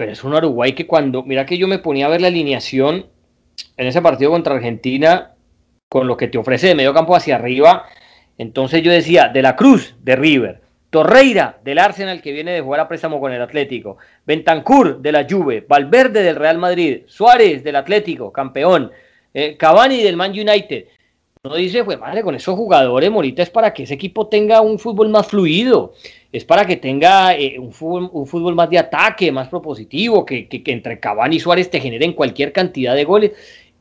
Pero es un Uruguay que cuando, mira que yo me ponía a ver la alineación en ese partido contra Argentina, con lo que te ofrece de medio campo hacia arriba, entonces yo decía, de la Cruz, de River, Torreira del Arsenal que viene de jugar a préstamo con el Atlético, Bentancur de la Juve, Valverde del Real Madrid, Suárez del Atlético, campeón, eh, Cavani del Man United. Uno dice, pues madre, con esos jugadores, Morita, es para que ese equipo tenga un fútbol más fluido, es para que tenga eh, un, fútbol, más de ataque, más propositivo, que, que entre Cavani y Suárez te generen cualquier cantidad de goles.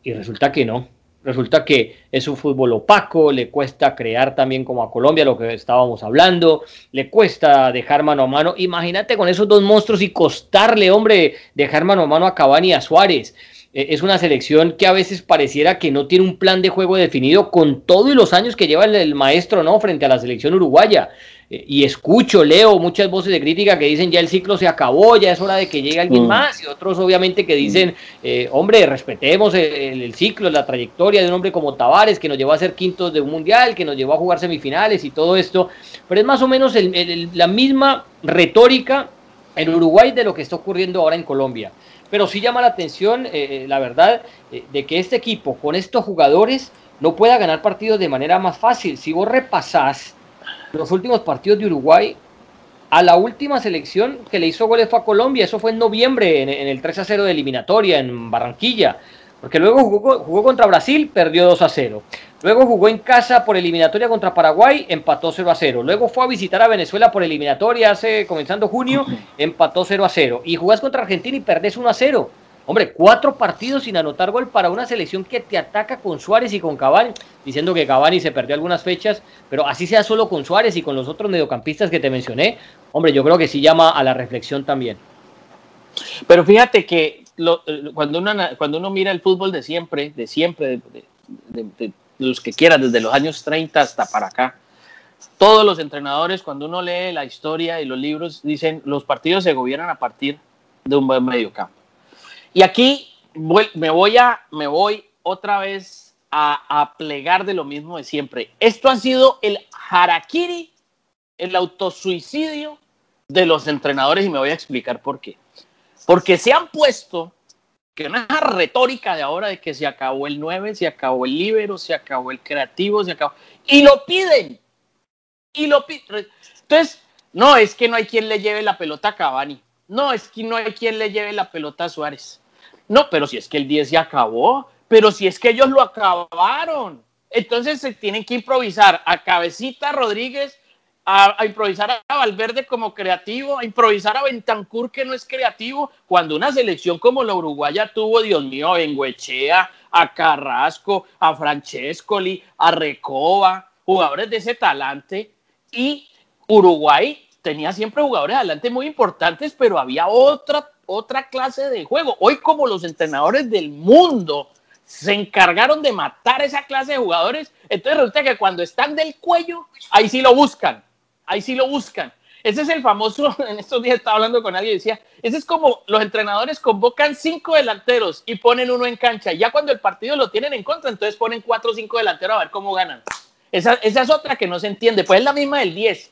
Y resulta que no, Resulta que es un fútbol opaco, le cuesta crear también como a Colombia lo que estábamos hablando, le cuesta dejar mano a mano. Imagínate con esos dos monstruos y costarle, hombre, dejar mano a mano a Cavani y a Suárez. Eh, es una selección que a veces pareciera que no tiene un plan de juego definido con todos los años que lleva el, maestro, ¿no? Frente a la selección uruguaya. Eh, y escucho, leo muchas voces de crítica que dicen ya el ciclo se acabó, ya es hora de que llegue alguien mm. más, y otros obviamente que dicen, eh, hombre, respetemos el, ciclo, la trayectoria de un hombre como Tavares, que nos llevó a ser quintos de un mundial, que nos llevó a jugar semifinales y todo esto, pero es más o menos la misma retórica en Uruguay de lo que está ocurriendo ahora en Colombia. Pero sí llama la atención, eh, la verdad, de que este equipo con estos jugadores no pueda ganar partidos de manera más fácil. Si vos repasás los últimos partidos de Uruguay, a la última selección que le hizo goles fue a Colombia, eso fue en noviembre, en, el 3 a 0 de eliminatoria en Barranquilla, porque luego jugó, jugó, contra Brasil, perdió 2 a 0. Luego jugó en casa por eliminatoria contra Paraguay, empató 0 a 0. Luego fue a visitar a Venezuela por eliminatoria hace comenzando junio, empató 0 a 0. Y jugás contra Argentina y perdés 1 a 0. Hombre, cuatro partidos sin anotar gol para una selección que te ataca con Suárez y con Cavani, diciendo que Cavani se perdió algunas fechas, pero así sea solo con Suárez y con los otros mediocampistas que te mencioné. Hombre, yo creo que sí llama a la reflexión también. Pero fíjate que cuando, uno, cuando uno mira el fútbol de siempre, de siempre, de, los que quieran, desde los años 30 hasta para acá, todos los entrenadores, cuando uno lee la historia y los libros, dicen los partidos se gobiernan a partir de un buen mediocampo. Y aquí me, voy a, me voy otra vez a, a, plegar de lo mismo de siempre. Esto ha sido el harakiri, el autosuicidio de los entrenadores y me voy a explicar por qué. Porque se han puesto que una retórica de ahora de que se acabó el 9, se acabó el libero, se acabó el creativo, se acabó. Y lo piden. Y lo piden. Entonces, no, es que no hay quien le lleve la pelota a Cavani. No, es que no hay quien le lleve la pelota a Suárez. No, pero si es que el 10 ya acabó, pero si es que ellos lo acabaron. Entonces se tienen que improvisar a Cabecita Rodríguez, a, improvisar a Valverde como creativo, a improvisar a Bentancur que no es creativo, cuando una selección como la uruguaya tuvo, Dios mío, a Benguechea, a Carrasco, a Francescoli, a Recoba, jugadores de ese talante, y Uruguay tenía siempre jugadores adelante muy importantes, pero había otra, otra clase de juego. Hoy como los entrenadores del mundo se encargaron de matar esa clase de jugadores, entonces resulta que cuando están del cuello, ahí sí lo buscan, ahí sí lo buscan. Ese es el famoso, en estos días estaba hablando con alguien y decía, ese es como los entrenadores convocan cinco delanteros y ponen uno en cancha. Ya cuando el partido lo tienen en contra, entonces ponen cuatro o cinco delanteros a ver cómo ganan. Esa, esa es otra que no se entiende. Pues es la misma del 10.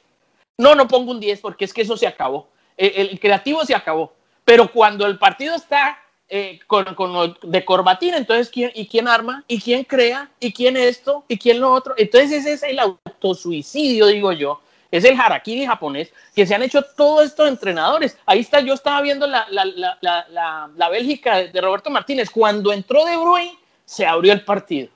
No, no pongo un 10 porque es que eso se acabó. El, creativo se acabó. Pero cuando el partido está eh, con, de corbatina, entonces, ¿quién, ¿y quién arma? ¿Y quién crea? ¿Y quién esto? ¿Y quién lo otro? Entonces ese es el autosuicidio, digo yo, es el harakiri japonés, que se han hecho todos estos entrenadores. Ahí está, yo estaba viendo la, la, Bélgica de Roberto Martínez. Cuando entró De Bruyne, se abrió el partido.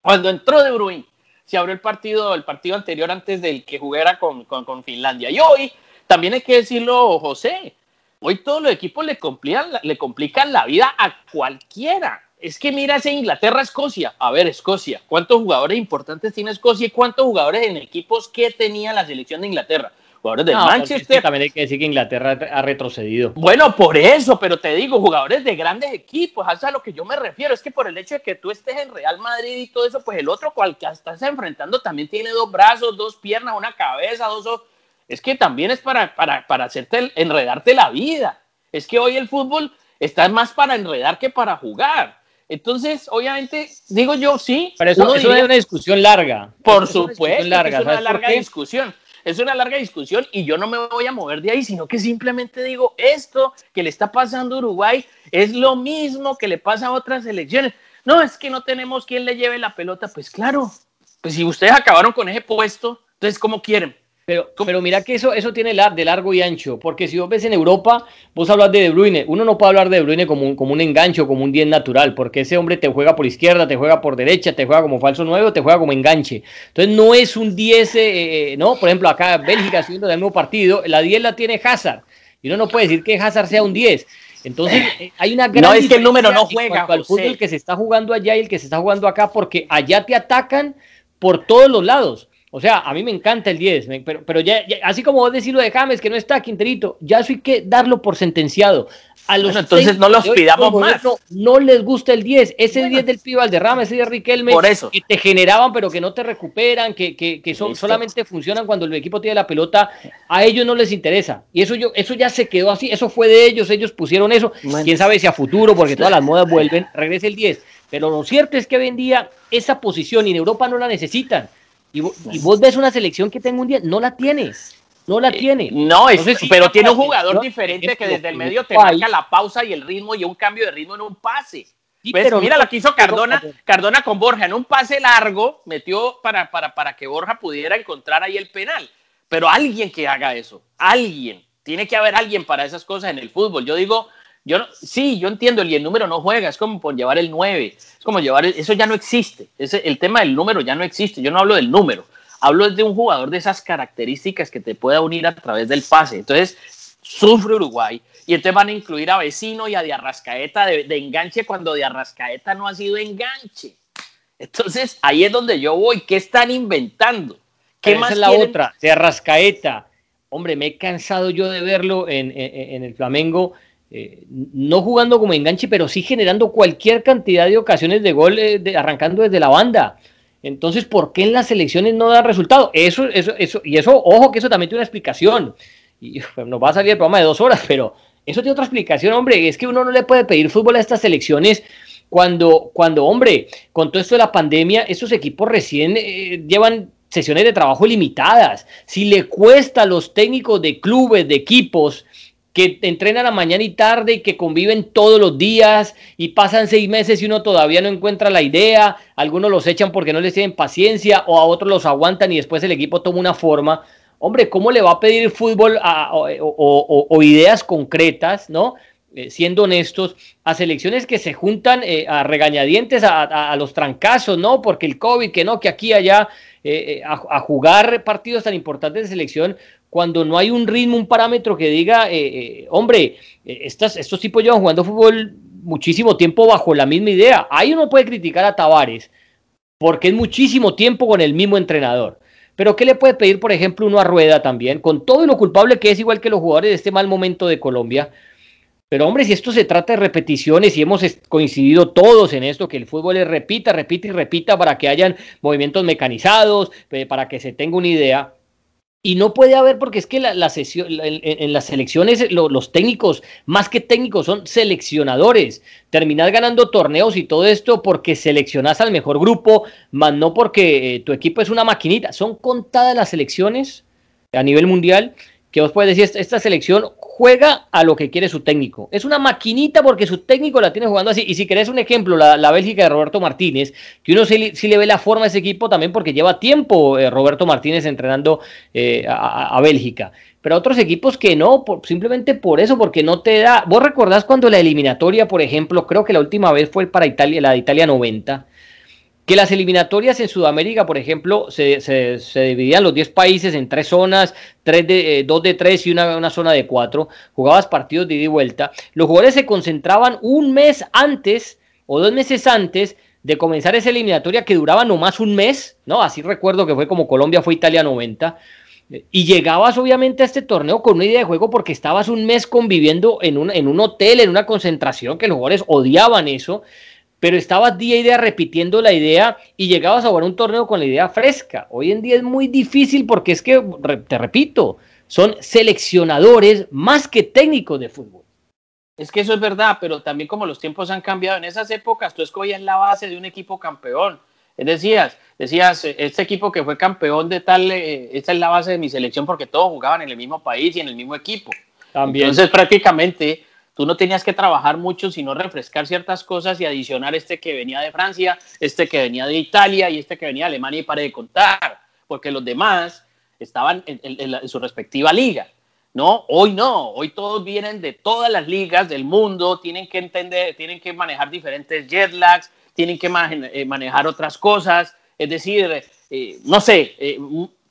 Cuando entró De Bruyne, se abrió el partido, el partido anterior antes del que jugara con, con, Finlandia. Y hoy, también hay que decirlo, José, hoy todos los equipos le complican, le complican la vida a cualquiera es que mira ese Inglaterra-Escocia. A ver, Escocia, ¿cuántos jugadores importantes tiene Escocia y cuántos jugadores en equipos que tenía la selección de Inglaterra? Jugadores de Manchester. también hay que decir que Inglaterra ha retrocedido. Bueno, por eso, pero te digo, jugadores de grandes equipos, a a lo que yo me refiero. Es que por el hecho de que tú estés en Real Madrid y todo eso, pues el otro cual que estás enfrentando también tiene dos brazos, dos piernas, una cabeza, dos ojos. Es que también es para, para, para hacerte, enredarte la vida. Es que hoy el fútbol está más para enredar que para jugar. Entonces, obviamente, digo yo, sí. Pero eso, es una discusión larga. Por supuesto, larga, es una larga discusión. Es una larga discusión y yo no me voy a mover de ahí, sino que simplemente digo, esto que le está pasando a Uruguay es lo mismo que le pasa a otras selecciones. No, es que no tenemos quien le lleve la pelota. Pues claro, pues si ustedes acabaron con ese puesto, entonces, ¿cómo quieren? Pero, pero mira que eso, eso tiene de largo y ancho, porque si vos ves en Europa, vos hablas de De Bruyne, uno no puede hablar de De Bruyne como un, como un engancho, como un 10 natural, porque ese hombre te juega por izquierda, te juega por derecha, te juega como falso nuevo, te juega como enganche. Entonces no es un 10, eh, eh, ¿no? Por ejemplo, acá Bélgica, siguiendo el mismo partido, la 10 la tiene Hazard, y uno no puede decir que Hazard sea un 10. Entonces, eh, hay una gran No es que el número no juega. Al fútbol que se está jugando allá y el que se está jugando acá, porque allá te atacan por todos los lados. O sea, a mí me encanta el 10, pero, pero ya, así como vos decís lo de James, que no está Quinterito, ya eso hay que darlo por sentenciado. A los entonces no los pidamos más. No, les gusta el 10, ese 10 del Pivo Valderrama, ese de Riquelme, por eso. que te generaban pero que no te recuperan, que, que, que son, solamente funcionan cuando el equipo tiene la pelota, a ellos no les interesa. Y eso, yo, eso ya se quedó así, eso fue de ellos, ellos pusieron eso. Quién sabe si a futuro, porque todas las modas vuelven, regrese el 10. Pero lo cierto es que hoy en día esa posición y en Europa no la necesitan. Y, vos ves una selección que tenga un día, no la tienes. No la eh, tiene. no, es, pero tiene un jugador diferente que desde el medio te marca la pausa y el ritmo y un cambio de ritmo en un pase. pero mira lo que hizo Cardona, Cardona con Borja en un pase largo, metió para, para, para que Borja pudiera encontrar ahí el penal. Pero alguien que haga eso, alguien, tiene que haber alguien para esas cosas en el fútbol. Yo digo, yo no, sí, yo entiendo, y el número no juega, es como por llevar el 9, es como llevar, eso ya no existe, ese, el tema del número ya no existe, yo no hablo del número, hablo de un jugador de esas características que te pueda unir a través del pase. Entonces, sufre Uruguay, y entonces van a incluir a Vecino y a Diarrascaeta de, de enganche cuando Diarrascaeta no ha sido enganche. Entonces, ahí es donde yo voy, ¿qué están inventando? ¿Qué más es la otra? De Arrascaeta. Hombre, me he cansado yo de verlo en, en el Flamengo eh, no jugando como enganche, pero sí generando cualquier cantidad de ocasiones de gol eh, arrancando desde la banda. Entonces, ¿por qué en las elecciones no da resultado? Eso, eso, eso, y eso, ojo que eso también tiene una explicación. Y nos va a salir el programa de dos horas, pero eso tiene otra explicación, hombre. Es que uno no le puede pedir fútbol a estas elecciones cuando, cuando hombre, con todo esto de la pandemia, estos equipos recién eh, llevan sesiones de trabajo limitadas. Si le cuesta a los técnicos de clubes, de equipos, que entrenan a mañana y tarde y que conviven todos los días y pasan seis meses y uno todavía no encuentra la idea, algunos los echan porque no les tienen paciencia o a otros los aguantan y después el equipo toma una forma. Hombre, ¿cómo le va a pedir fútbol o, ideas concretas, ¿no? Eh, siendo honestos, a selecciones que se juntan eh, a regañadientes, a, los trancazos, ¿no? Porque el COVID, que no, que aquí, allá, eh, a, jugar partidos tan importantes de selección, cuando no hay un ritmo, un parámetro que diga, eh, eh, hombre, eh, estas, estos tipos llevan jugando fútbol muchísimo tiempo bajo la misma idea. Ahí uno puede criticar a Tavares, porque es muchísimo tiempo con el mismo entrenador. Pero ¿qué le puede pedir, por ejemplo, uno a Rueda también, con todo lo culpable que es igual que los jugadores de este mal momento de Colombia? Pero hombre, si esto se trata de repeticiones y hemos coincidido todos en esto, que el fútbol es repita, repita y repita para que hayan movimientos mecanizados, para que se tenga una idea, y no puede haber, porque es que la, sesión, en, las selecciones los técnicos, más que técnicos, son seleccionadores. Terminar ganando torneos y todo esto porque seleccionas al mejor grupo, más no porque eh, tu equipo es una maquinita. Son contadas las selecciones a nivel mundial que vos puedes decir, esta selección juega a lo que quiere su técnico. Es una maquinita porque su técnico la tiene jugando así. Y si querés un ejemplo, la, Bélgica de Roberto Martínez, que uno sí, le ve la forma a ese equipo también porque lleva tiempo eh, Roberto Martínez entrenando eh, a, Bélgica. Pero otros equipos que no, simplemente por eso, porque no te da. Vos recordás cuando la eliminatoria, por ejemplo, creo que la última vez fue para Italia, la de Italia 90 que las eliminatorias en Sudamérica, por ejemplo, se, se, dividían los 10 países en tres zonas, tres de, eh, dos de tres y una, una, zona de cuatro, jugabas partidos de ida y vuelta, los jugadores se concentraban un mes antes o dos meses antes de comenzar esa eliminatoria que duraba nomás un mes, ¿no? Así recuerdo que fue como Colombia fue Italia 90. Y llegabas obviamente a este torneo con una idea de juego porque estabas un mes conviviendo en un, en un hotel, en una concentración, que los jugadores odiaban eso pero estabas día y día repitiendo la idea y llegabas a jugar un torneo con la idea fresca. Hoy en día es muy difícil porque es que, te repito, son seleccionadores más que técnicos de fútbol. Es que eso es verdad, pero también como los tiempos han cambiado, en esas épocas tú escogías la base de un equipo campeón. Decías, decías, este equipo que fue campeón de tal, eh, esta es la base de mi selección porque todos jugaban en el mismo país y en el mismo equipo. También. Entonces prácticamente Tú no tenías que trabajar mucho, sino refrescar ciertas cosas y adicionar este que venía de Francia, este que venía de Italia y este que venía de Alemania y para de contar, porque los demás estaban en, su respectiva liga. No, hoy no, hoy todos vienen de todas las ligas del mundo, tienen que entender, tienen que manejar diferentes jet lags, tienen que eh, manejar otras cosas, es decir, eh, no sé, eh,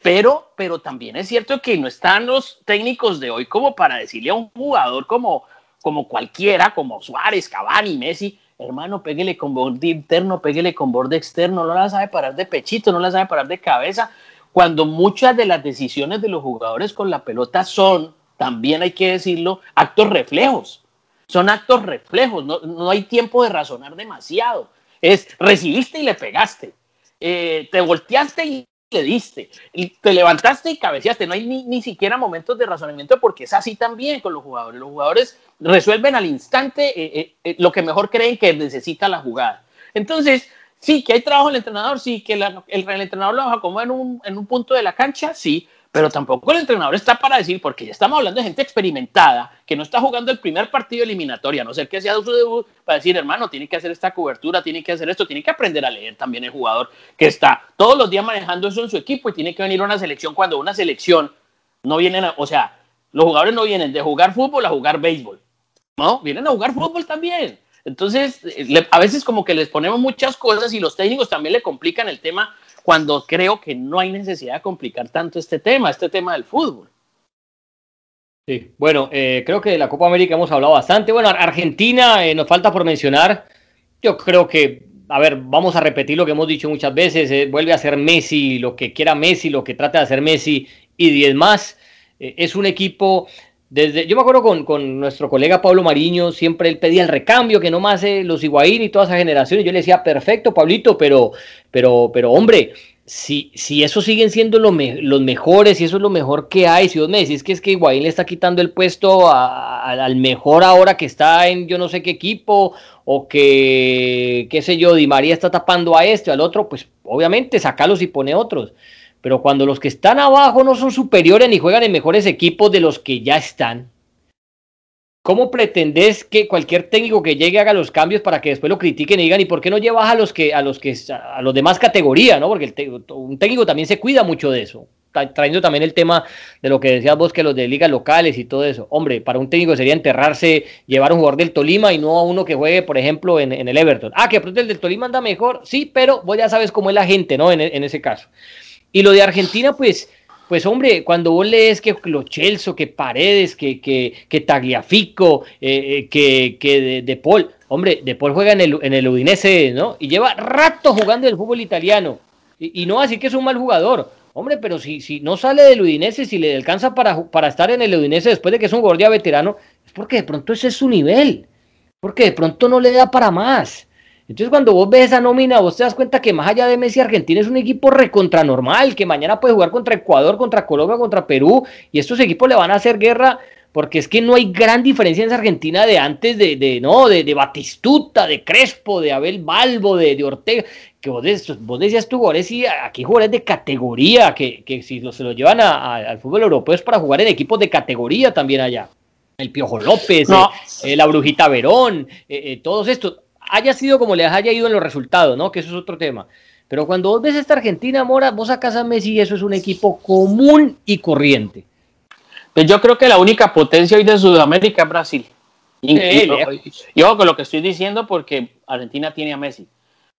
pero, pero también es cierto que no están los técnicos de hoy como para decirle a un jugador como, como cualquiera, como Suárez, Cavani, Messi, hermano, péguele con borde interno, péguele con borde externo, no la sabe parar de pechito, no la sabe parar de cabeza, cuando muchas de las decisiones de los jugadores con la pelota son, también hay que decirlo, actos reflejos. Son actos reflejos, no, hay tiempo de razonar demasiado. Es recibiste y le pegaste, eh, te volteaste y le diste, te levantaste y cabeceaste, no hay ni, ni, siquiera momentos de razonamiento porque es así también con los jugadores. Los jugadores resuelven al instante eh, eh, eh, lo que mejor creen que necesita la jugada. Entonces, sí, que hay trabajo en el entrenador, sí, que el, el, entrenador lo acomoda en un, en un punto de la cancha, sí, pero tampoco el entrenador está para decir, porque ya estamos hablando de gente experimentada, que no está jugando el primer partido eliminatorio, a no ser que sea su debut, para decir, hermano, tiene que hacer esta cobertura, tiene que hacer esto, tiene que aprender a leer también el jugador que está todos los días manejando eso en su equipo y tiene que venir a una selección cuando una selección no viene, o sea, los jugadores no vienen de jugar fútbol a jugar béisbol, ¿no? Vienen a jugar fútbol también. Entonces, a veces como que les ponemos muchas cosas y los técnicos también le complican el tema cuando creo que no hay necesidad de complicar tanto este tema, este tema del fútbol. Sí, bueno, eh, creo que de la Copa América hemos hablado bastante. Bueno, Argentina eh, nos falta por mencionar. Yo creo que, a ver, vamos a repetir lo que hemos dicho muchas veces. Eh, vuelve a ser Messi lo que quiera Messi, lo que trata de hacer Messi y 10 más. es un equipo desde, yo me acuerdo con, con, nuestro colega Pablo Mariño, siempre él pedía el recambio, que no más eh, los Higuaín y toda esa generación. Y yo le decía, perfecto, Pablito, pero, pero, pero hombre, si, si esos siguen siendo los mejores y eso es lo mejor que hay, si vos me decís que es que Higuaín le está quitando el puesto al mejor ahora que está en yo no sé qué equipo, o que, qué sé yo, Di María está tapando a este o al otro, pues obviamente sacalos y pone otros. Pero cuando los que están abajo no son superiores ni juegan en mejores equipos de los que ya están, ¿cómo pretendés que cualquier técnico que llegue haga los cambios para que después lo critiquen y digan, ¿y por qué no llevas a los que a los que a los demás categoría, ¿no? Porque un técnico también se cuida mucho de eso. Trayendo también el tema de lo que decías vos, que los de ligas locales y todo eso. Hombre, para un técnico sería enterrarse, llevar a un jugador del Tolima y no a uno que juegue, por ejemplo, en, el Everton. Ah, que pronto el del Tolima anda mejor, sí, pero vos ya sabes cómo es la gente, ¿no? en ese caso. Y lo de Argentina, pues, pues hombre, cuando vos lees que lo Chelso, que Paredes, que, que, que Tagliafico, eh, eh, que, que de, Paul, hombre, De Paul juega en el, en el Udinese, ¿no? Y lleva rato jugando el fútbol italiano. Y, no así que es un mal jugador. Hombre, pero si, si no sale del Udinese, si le alcanza para, para estar en el Udinese después de que es un guardia veterano, es porque de pronto ese es su nivel. Porque de pronto no le da para más. Entonces, cuando vos ves esa nómina, vos te das cuenta que más allá de Messi, Argentina es un equipo recontranormal, que mañana puede jugar contra Ecuador, contra Colombia, contra Perú, y estos equipos le van a hacer guerra porque es que no hay gran diferencia en esa Argentina de antes de, de no, de, de, Batistuta, de Crespo, de Abel Balbo, de, de Ortega, que vos, vos decías tú, jugadores, y aquí jugadores de categoría, que, que si lo, se lo llevan a, a, al fútbol europeo es para jugar en equipos de categoría también allá. El Piojo López, no. eh, la Brujita Verón, eh, eh, todos estos, haya sido como les haya ido en los resultados, ¿no? Que eso es otro tema. Pero cuando vos ves esta Argentina, Mora, vos sacas a Messi y eso es un equipo común y corriente. Pues yo creo que la única potencia hoy de Sudamérica es Brasil. Y, y, y, ojo con lo que estoy diciendo porque Argentina tiene a Messi,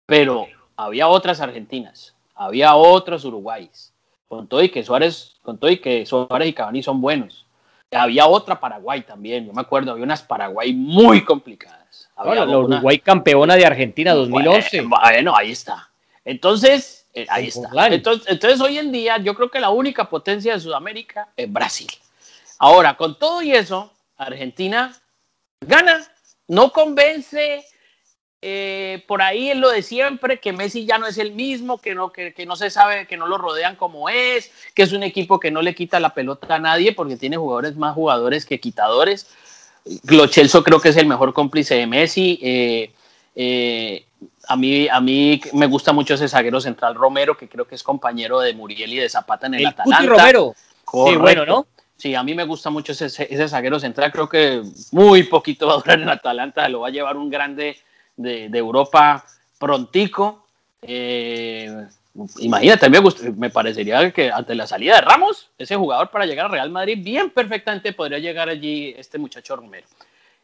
pero había otras Argentinas, había otros Uruguayes, con todo y que Suárez, con todo y que Suárez y Cavani son buenos. Había otra Paraguay también, yo me acuerdo, había unas Paraguay muy complicadas. La Uruguay campeona de Argentina 2011. Bueno, bueno ahí está. Entonces, eh, ahí está. Entonces, entonces, hoy en día yo creo que la única potencia de Sudamérica es Brasil. Ahora, con todo y eso, Argentina gana, no convence. Eh, por ahí es lo de siempre, que Messi ya no es el mismo, que no, que, que, no se sabe, que no lo rodean como es, que es un equipo que no le quita la pelota a nadie porque tiene jugadores más jugadores que quitadores. Glochelso creo que es el mejor cómplice de Messi. Eh, eh, a mí, a mí me gusta mucho ese zaguero central Romero, que creo que es compañero de Muriel y de Zapata en el, el Atalanta. Puti Romero. Sí, bueno, ¿no? Sí, a mí me gusta mucho ese, ese, zaguero central. Creo que muy poquito va a durar en Atalanta. Lo va a llevar un grande de, de Europa prontico. Eh, imagínate, me, me parecería que ante la salida de Ramos, ese jugador para llegar a Real Madrid, bien perfectamente podría llegar allí este muchacho Romero.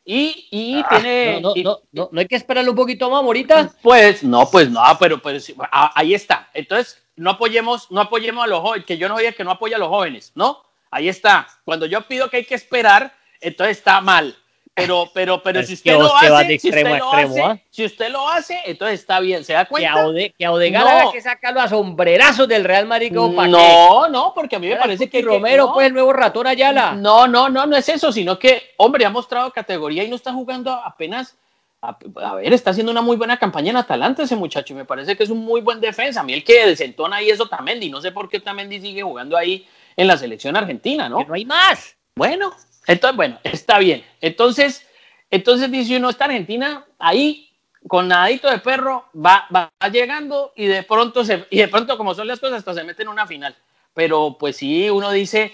Y, y ah, tiene. No, no, y, no, no, no hay que esperarlo un poquito más, Morita. Pues no, pues no, pero pues ahí está. Entonces, no apoyemos, no apoyemos a los jóvenes, que yo no oye que no apoya a los jóvenes, ¿no? Ahí está. Cuando yo pido que hay que esperar, entonces está mal. Pero, pero, pero si usted lo hace, si usted lo hace, ¿eh? si usted lo hace, entonces está bien. ¿Se da cuenta? Que a, Ode, que Odegaard no. haga que sacarlo a sombrerazos del Real Madrid. ¿para no, qué? no, porque a mí me parece que Romero, que, no. pues el nuevo ratón Ayala. No, no, no, no es eso, sino que, hombre, ha mostrado categoría y no está jugando apenas. A, a, ver, está haciendo una muy buena campaña en Atalanta ese muchacho y me parece que es un muy buen defensa. A mí el que desentona ahí es Otamendi. No sé por qué Otamendi sigue jugando ahí en la selección argentina, ¿no? Que no hay más. Bueno, entonces, bueno, está bien. Entonces, entonces dice uno, esta Argentina ahí con nadito de perro va, va, llegando y de pronto se, y de pronto como son las cosas hasta se mete en una final. Pero pues sí, uno dice,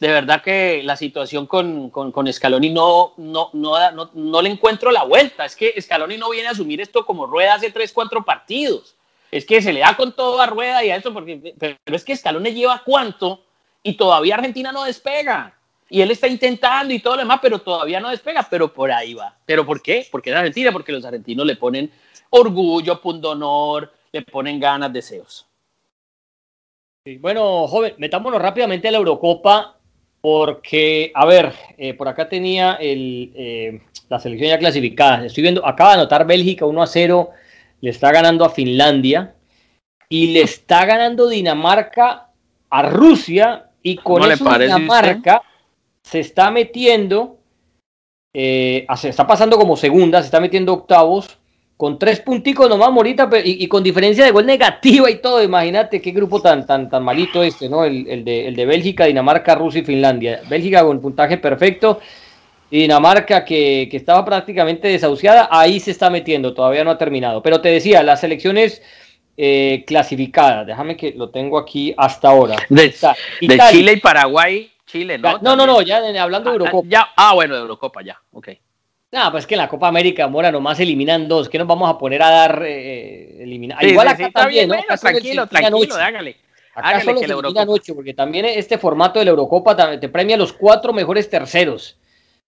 de verdad que la situación con, con, con Scaloni no, no, no, no, no le encuentro la vuelta. Es que Scaloni no viene a asumir esto como rueda hace 3, 4 partidos. Es que se le da con todo a rueda y a eso, porque, pero es que Scaloni lleva cuánto y todavía Argentina no despega. Y él está intentando y todo lo demás, pero todavía no despega, pero por ahí va. ¿Pero por qué? Porque es Argentina, porque los argentinos le ponen orgullo, pundonor, le ponen ganas, deseos. Sí, bueno, joven, metámonos rápidamente a la Eurocopa, porque, a ver, eh, por acá tenía el, eh, la selección ya clasificada. Estoy viendo, acaba de anotar Bélgica 1 a 0, le está ganando a Finlandia y le está ganando Dinamarca a Rusia y con eso Dinamarca usted? Se está metiendo, eh, se está pasando como segunda, se está metiendo octavos, con tres punticos nomás, Morita, y, y, con diferencia de gol negativa y todo, imagínate qué grupo tan, tan, tan malito este, ¿no? El, el, de, el de Bélgica, Dinamarca, Rusia y Finlandia. Bélgica con puntaje perfecto, y Dinamarca que, que estaba prácticamente desahuciada, ahí se está metiendo, todavía no ha terminado. Pero te decía, las selecciones... Eh, clasificada. Déjame que lo tengo aquí hasta ahora. De Chile y Paraguay, Chile, ¿no? No, no, no, ya hablando de Eurocopa. Ah, ya, ah, bueno, de Eurocopa, ya, ok. No, pues que en la Copa América, Mora, nomás eliminan dos. ¿Qué nos vamos a poner a dar eh, eliminar? Sí, Igual acá sí, también, ¿no? Bueno, tranquilo, tranquilo, hágale. Acá hágale solo que se eliminan ocho, porque también este formato de la Eurocopa te premia los cuatro mejores terceros.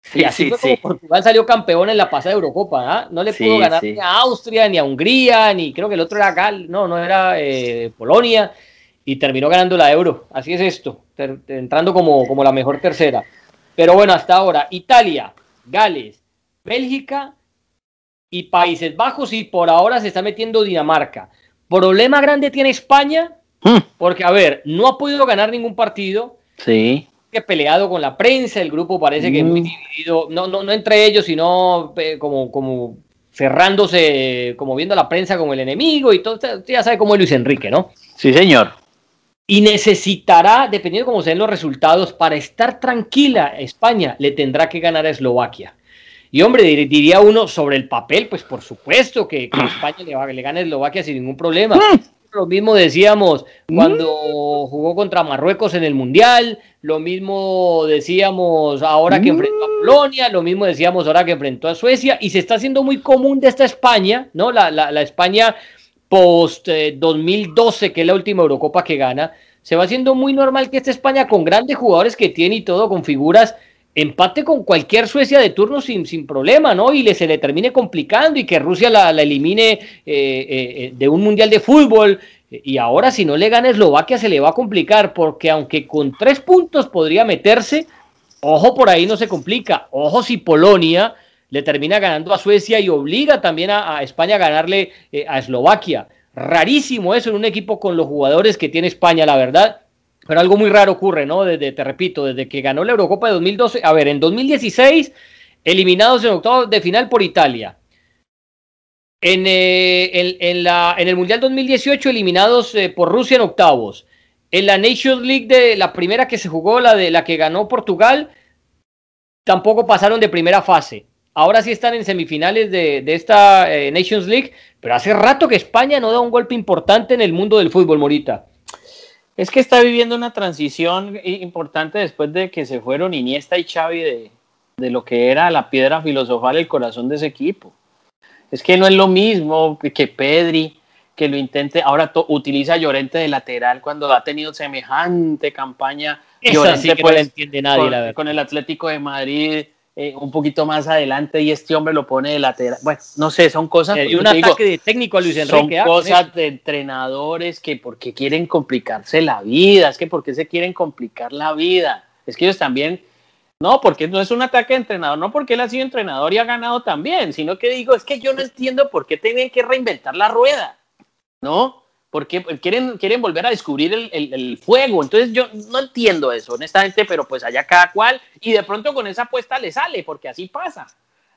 Sí, y así sí, fue como sí. Portugal salió campeón en la pasada Eurocopa, ¿ah? No le pudo ganar ni a Austria, ni a Hungría, ni creo que el otro era Gal, no, no era eh, Polonia, y terminó ganando la Euro. Así es esto, entrando como, como la mejor tercera. Pero bueno, hasta ahora, Italia, Gales, Bélgica y Países Bajos, y por ahora se está metiendo Dinamarca. Problema grande tiene España, Hmm. porque a ver, no ha podido ganar ningún partido. Sí que peleado con la prensa, el grupo parece que mm. muy dividido, no, no, no entre ellos, sino eh, como, como cerrándose, como viendo a la prensa como el enemigo y todo, usted ya sabe cómo es Luis Enrique, ¿no? Sí, señor. Y necesitará, dependiendo de cómo sean los resultados, para estar tranquila, España le tendrá que ganar a Eslovaquia. Y hombre, diría uno sobre el papel, pues por supuesto que, España le, le gana a Eslovaquia sin ningún problema. Mm. Lo mismo decíamos cuando mm. jugó contra Marruecos en el Mundial, lo mismo decíamos ahora que enfrentó a Polonia, lo mismo decíamos ahora que enfrentó a Suecia, y se está haciendo muy común de esta España, ¿no? La, la España post 2012, eh, que es la última Eurocopa que gana, se va haciendo muy normal que esta España, con grandes jugadores que tiene y todo, con figuras, empate con cualquier Suecia de turno sin, sin problema, ¿no? Y le, se le termine complicando y que Rusia la, elimine eh, eh, de un mundial de fútbol. Y ahora, si no le gana Eslovaquia, se le va a complicar, porque aunque con tres puntos podría meterse, ojo por ahí no se complica. Ojo si Polonia le termina ganando a Suecia y obliga también a, España a ganarle eh, a Eslovaquia. Rarísimo eso en un equipo con los jugadores que tiene España, la verdad. Pero algo muy raro ocurre, ¿no? Desde, te repito, desde que ganó la Eurocopa de 2012. A ver, en 2016, eliminados en octavos de final por Italia. En, eh, en, la, en, el Mundial 2018, eliminados eh, por Rusia en octavos. En la Nations League de la primera que se jugó, la de la que ganó Portugal, tampoco pasaron de primera fase. Ahora sí están en semifinales de, esta eh, Nations League, pero hace rato que España no da un golpe importante en el mundo del fútbol, Morita. Es que está viviendo una transición importante después de que se fueron Iniesta y Xavi de, de lo que era la piedra filosofal, el corazón de ese equipo. Es que no es lo mismo que Pedri, que lo intente, ahora utiliza Llorente de lateral cuando ha tenido semejante campaña. Esa sí que no pues, entiende nadie, la verdad. Con el Atlético de Madrid eh, un poquito más adelante y este hombre lo pone de lateral. Bueno, no sé, son cosas. Y un ataque de técnico Luis Enrique. Son ah, cosas de entrenadores que porque quieren complicarse la vida, es que porque se quieren complicar la vida. Es que ellos también. No, porque no es un ataque de entrenador, no porque él ha sido entrenador y ha ganado también, sino que digo, es que yo no entiendo por qué tienen que reinventar la rueda, ¿no? Porque quieren, quieren volver a descubrir el, fuego. Entonces yo no entiendo eso, honestamente, pero pues allá cada cual, y de pronto con esa apuesta le sale, porque así pasa.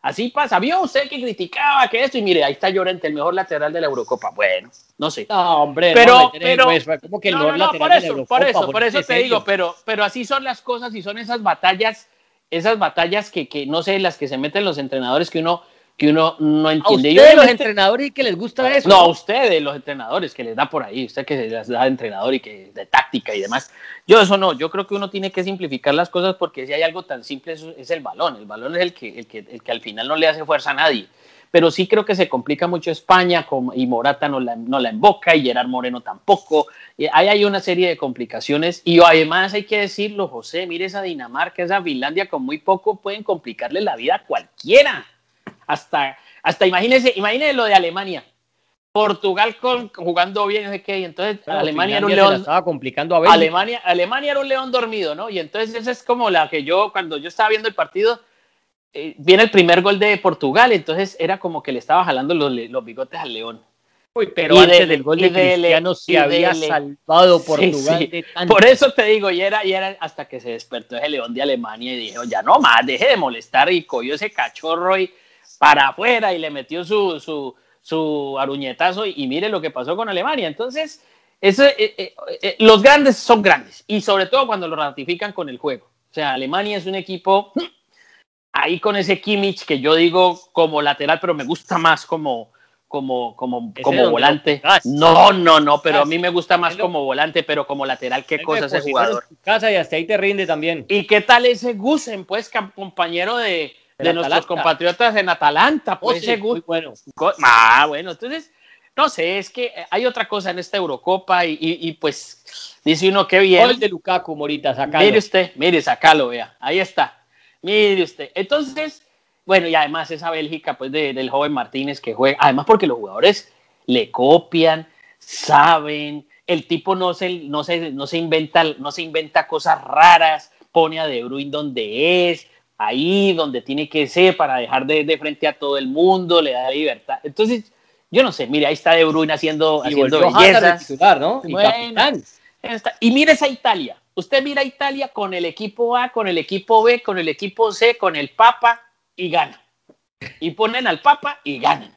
Así pasa. Vio usted que criticaba que esto, y mire, ahí está Llorente, el mejor lateral de la Eurocopa. Bueno, no sé. No, hombre, pero, pero, como que el mejor lateral por eso, de la Eurocopa, por eso, por eso te digo, pero, pero así son las cosas y son esas batallas, esas batallas que, que no sé, las que se meten los entrenadores que uno que uno no entiende. ¿A ustedes, los entrenadores y que les gusta eso? No, a ustedes, los entrenadores, que les da por ahí, usted que les da de entrenador y que de táctica y demás. Yo eso no, yo creo que uno tiene que simplificar las cosas porque si hay algo tan simple es, el balón. El balón es el que, el, que, el que al final no le hace fuerza a nadie. Pero sí creo que se complica mucho España y Morata no la, no la emboca y Gerard Moreno tampoco. ahí hay una serie de complicaciones y además hay que decirlo, José, mire esa Dinamarca, esa Finlandia con muy poco pueden complicarle la vida a cualquiera hasta, hasta imagínese, imagínese lo de Alemania. Portugal con, jugando bien, no qué, y entonces Alemania era un león. Estaba complicando a Alemania, Alemania era un león dormido, ¿no? Y entonces esa es como la que yo, cuando yo estaba viendo el partido, eh, viene el primer gol de Portugal, entonces era como que le estaba jalando los, los bigotes al león. Uy, pero antes del gol de Cristiano se había salvado Portugal Por eso te digo, y era, y era hasta que se despertó ese león de Alemania y dijo, ya no más, deje de molestar y cogió ese cachorro y para afuera y le metió su, su, su aruñetazo y, mire lo que pasó con Alemania. Entonces, eso, eh, eh, eh, los grandes son grandes y sobre todo cuando lo ratifican con el juego. O sea, Alemania es un equipo ahí con ese Kimmich que yo digo como lateral, pero me gusta más como, como, como, como volante. No, no, no, pero a mí me gusta más como volante, pero como lateral, qué cosa ese jugador. Casa y hasta ahí te rinde también. ¿Y qué tal ese Gusen, pues, compañero de, de nuestros compatriotas en Atalanta, pues oh, muy bueno. Ah, bueno, entonces, no sé, es que hay otra cosa en esta Eurocopa y, pues dice uno que bien. Gol de Lukaku, Morita, sacalo. Mire usted, mire, sacalo, vea, ahí está. Mire usted. Entonces, bueno, y además esa Bélgica, pues, del joven Martínez que juega, además porque los jugadores le copian, saben, el tipo no se, no se, no se, inventa, no se inventa cosas raras, pone a De Bruyne donde es, ahí donde tiene que ser para dejar de, frente a todo el mundo, le da libertad. Entonces, yo no sé, mire, ahí está De Bruyne haciendo, y haciendo bellezas. ¿no? Y, y mire esa Italia. Usted mira a Italia con el equipo A, con el equipo B, con el equipo C, con el Papa y gana. Y ponen al Papa y ganan.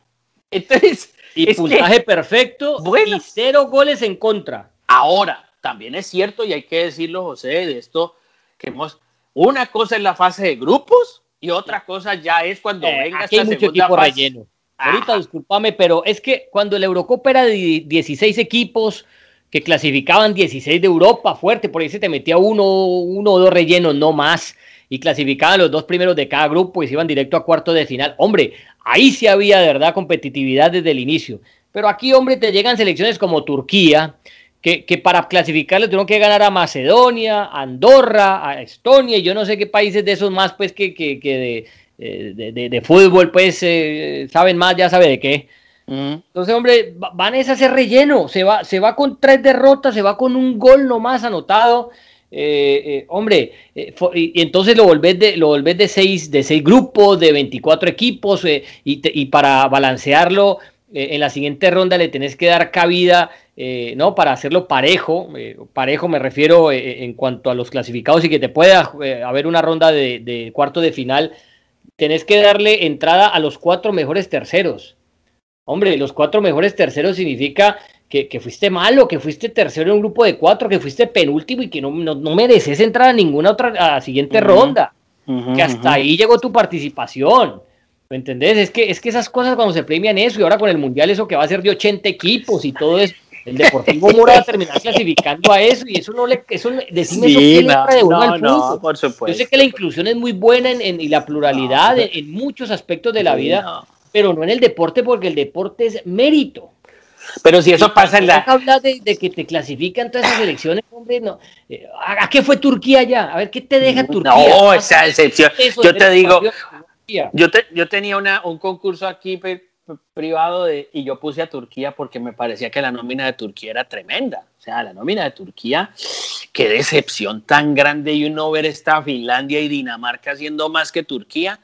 Entonces, y puntaje perfecto y cero goles en contra. Ahora, también es cierto y hay que decirlo, José, de esto que hemos, una cosa es la fase de grupos y otra cosa ya es cuando eh, venga aquí hay mucho equipo relleno. Ahorita discúlpame, pero es que cuando la Eurocopa era de 16 equipos que clasificaban 16 de Europa fuerte, por ahí se te metía uno, uno o dos rellenos, no más, y clasificaban los dos primeros de cada grupo y se iban directo a cuarto de final. Hombre, ahí sí había de verdad competitividad desde el inicio. Pero aquí, hombre, te llegan selecciones como Turquía, que, que para clasificarle tuvieron que ganar a Macedonia, a Andorra, a Estonia, y yo no sé qué países de esos más, pues, que, que, que de, de, de, de, fútbol, pues, eh, saben más, ya sabe de qué. Entonces, hombre, van a hacer relleno, se va, se va con tres derrotas, se va con un gol nomás anotado. Eh, eh, hombre, eh, y, y, entonces lo volvés de, lo volvés de seis, de seis grupos, de 24 equipos, y, te, y, para balancearlo, en la siguiente ronda le tenés que dar cabida, ¿no? Para hacerlo parejo, parejo me refiero en cuanto a los clasificados y que te pueda haber una ronda de, de cuarto de final, tenés que darle entrada a los cuatro mejores terceros. Hombre, los cuatro mejores terceros significa que, que, fuiste malo, que fuiste tercero en un grupo de cuatro, que fuiste penúltimo y que no, no, no mereces entrar a ninguna otra a la siguiente uh -huh. ronda. Uh -huh, que hasta uh -huh. ahí llegó tu participación. ¿Me entendés? Es que, es que esas cosas cuando se premian eso y ahora con el mundial eso que va a ser de 80 equipos y todo eso. El Deportivo Mora va a terminar clasificando a eso y eso no le, eso, decime sí, eso no, de no, al no, por supuesto. Yo sé que la inclusión es muy buena en, en y la pluralidad en, en, muchos aspectos de la vida, pero no en el deporte porque el deporte es mérito. Pero si eso y pasa en la... de, de, que te clasifican todas esas elecciones, hombre, no. Eh, ¿A qué fue Turquía ya? A ver, ¿qué te deja Turquía? No, esa excepción. Yo te digo, yo, te, yo tenía una, un concurso aquí privado de, y yo puse a Turquía porque me parecía que la nómina de Turquía era tremenda. O sea, la nómina de Turquía, qué decepción tan grande y uno ver esta Finlandia y Dinamarca haciendo más que Turquía.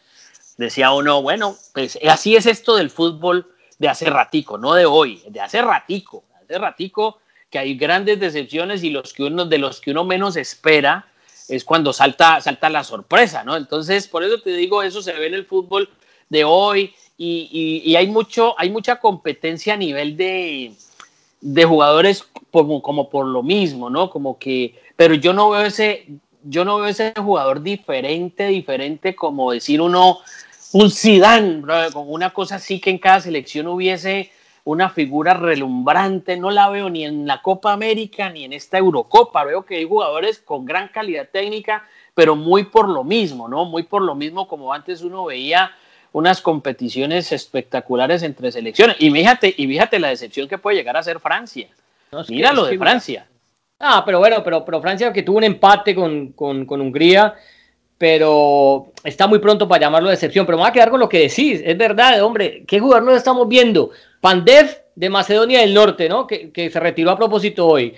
Decía uno, bueno, pues así es esto del fútbol de hace ratico, no de hoy, de hace ratico, hace ratico que hay grandes decepciones y los que uno, de los que uno menos espera es cuando salta, salta la sorpresa, ¿no? Entonces, por eso te digo, eso se ve en el fútbol de hoy y, y, y hay, mucho, hay mucha competencia a nivel de, de jugadores como, como por lo mismo, ¿no? Como que, pero yo no veo ese, yo no veo ese jugador diferente, diferente como decir uno, un Zidane, con una cosa así que en cada selección hubiese una figura relumbrante, no la veo ni en la Copa América ni en esta Eurocopa, veo que hay jugadores con gran calidad técnica, pero muy por lo mismo, ¿no? Muy por lo mismo como antes uno veía unas competiciones espectaculares entre selecciones. Y fíjate, y fíjate la decepción que puede llegar a ser Francia. No, es Mira que, lo de Francia. Ah, pero bueno, pero, pero Francia que tuvo un empate con, con, con Hungría, pero está muy pronto para llamarlo de excepción. Pero me voy a quedar con lo que decís. Es verdad, hombre, ¿qué jugador nos estamos viendo? Pandev de Macedonia del Norte, ¿no? Que, que se retiró a propósito hoy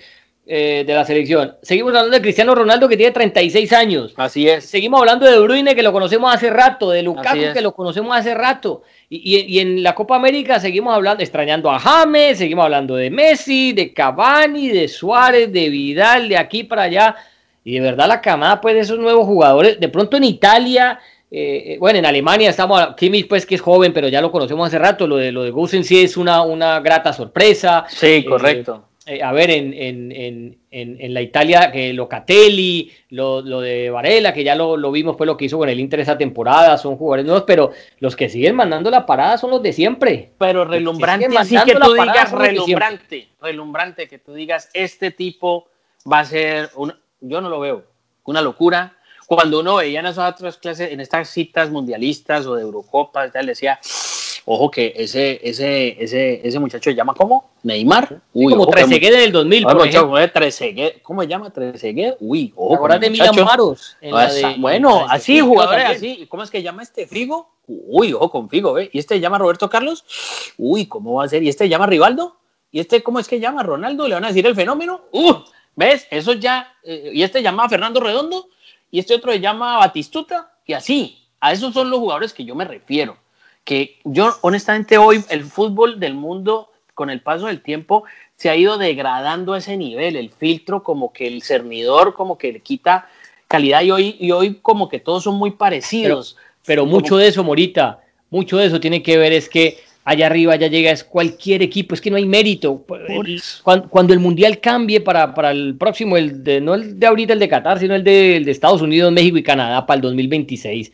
eh, de la selección. Seguimos hablando de Cristiano Ronaldo que tiene 36 años. Así es. Seguimos hablando de Bruyne que lo conocemos hace rato, de Lukaku que lo conocemos hace rato. Y, y, y, en la Copa América seguimos hablando, extrañando a James, seguimos hablando de Messi, de Cavani, de Suárez, de Vidal, de aquí para allá. Y de verdad la camada pues de esos nuevos jugadores, de pronto en Italia, eh, bueno, en Alemania estamos, Kimmich pues que es joven, pero ya lo conocemos hace rato, lo de, lo de Gusen sí es una, una grata sorpresa. Sí, correcto. Eh, eh, a ver, en, en, en, en, la Italia, que Locatelli, lo, lo de Varela, que ya lo, lo, vimos, fue lo que hizo con el Inter esa temporada, son jugadores nuevos, pero los que siguen mandando la parada son los de siempre. Pero relumbrante, así que tú digas relumbrante, relumbrante, que tú digas, este tipo va a ser, un, yo no lo veo, una locura, cuando uno veía en esas otras clases, en estas citas mundialistas o de Eurocopa, tal, decía, ojo que ese, ese, ese, ese muchacho se llama ¿cómo? Neymar. Uy, sí, como Trezeguet en el 2000, por ejemplo. Trezeguet, ¿Cómo se llama Trezeguet? Uy, ojo. Ahora de Milan Maros. De, bueno, así, jugadores así. ¿Cómo es que llama este Figo? Uy, ojo con Figo, ¿ve? ¿Y este llama Roberto Carlos? Uy, ¿cómo va a ser? ¿Y este llama Rivaldo? ¿Y este cómo es que llama Ronaldo? ¿Le van a decir el fenómeno? Uh, ¿Ves? Eso ya. Eh, ¿Y este llama Fernando Redondo? y este otro se llama Batistuta, y así, a esos son los jugadores que yo me refiero. Que yo, honestamente, hoy el fútbol del mundo, con el paso del tiempo, se ha ido degradando a ese nivel. El filtro, como que el cernidor, como que le quita calidad, y hoy, y hoy como que todos son muy parecidos. Pero, pero mucho como... de eso, Morita, mucho de eso tiene que ver es que allá arriba ya llega es cualquier equipo, es que no hay mérito. Cuando, el Mundial cambie para, para, el próximo, el de, no el de ahorita, el de Qatar, sino el de, el de Estados Unidos, México y Canadá para el 2026.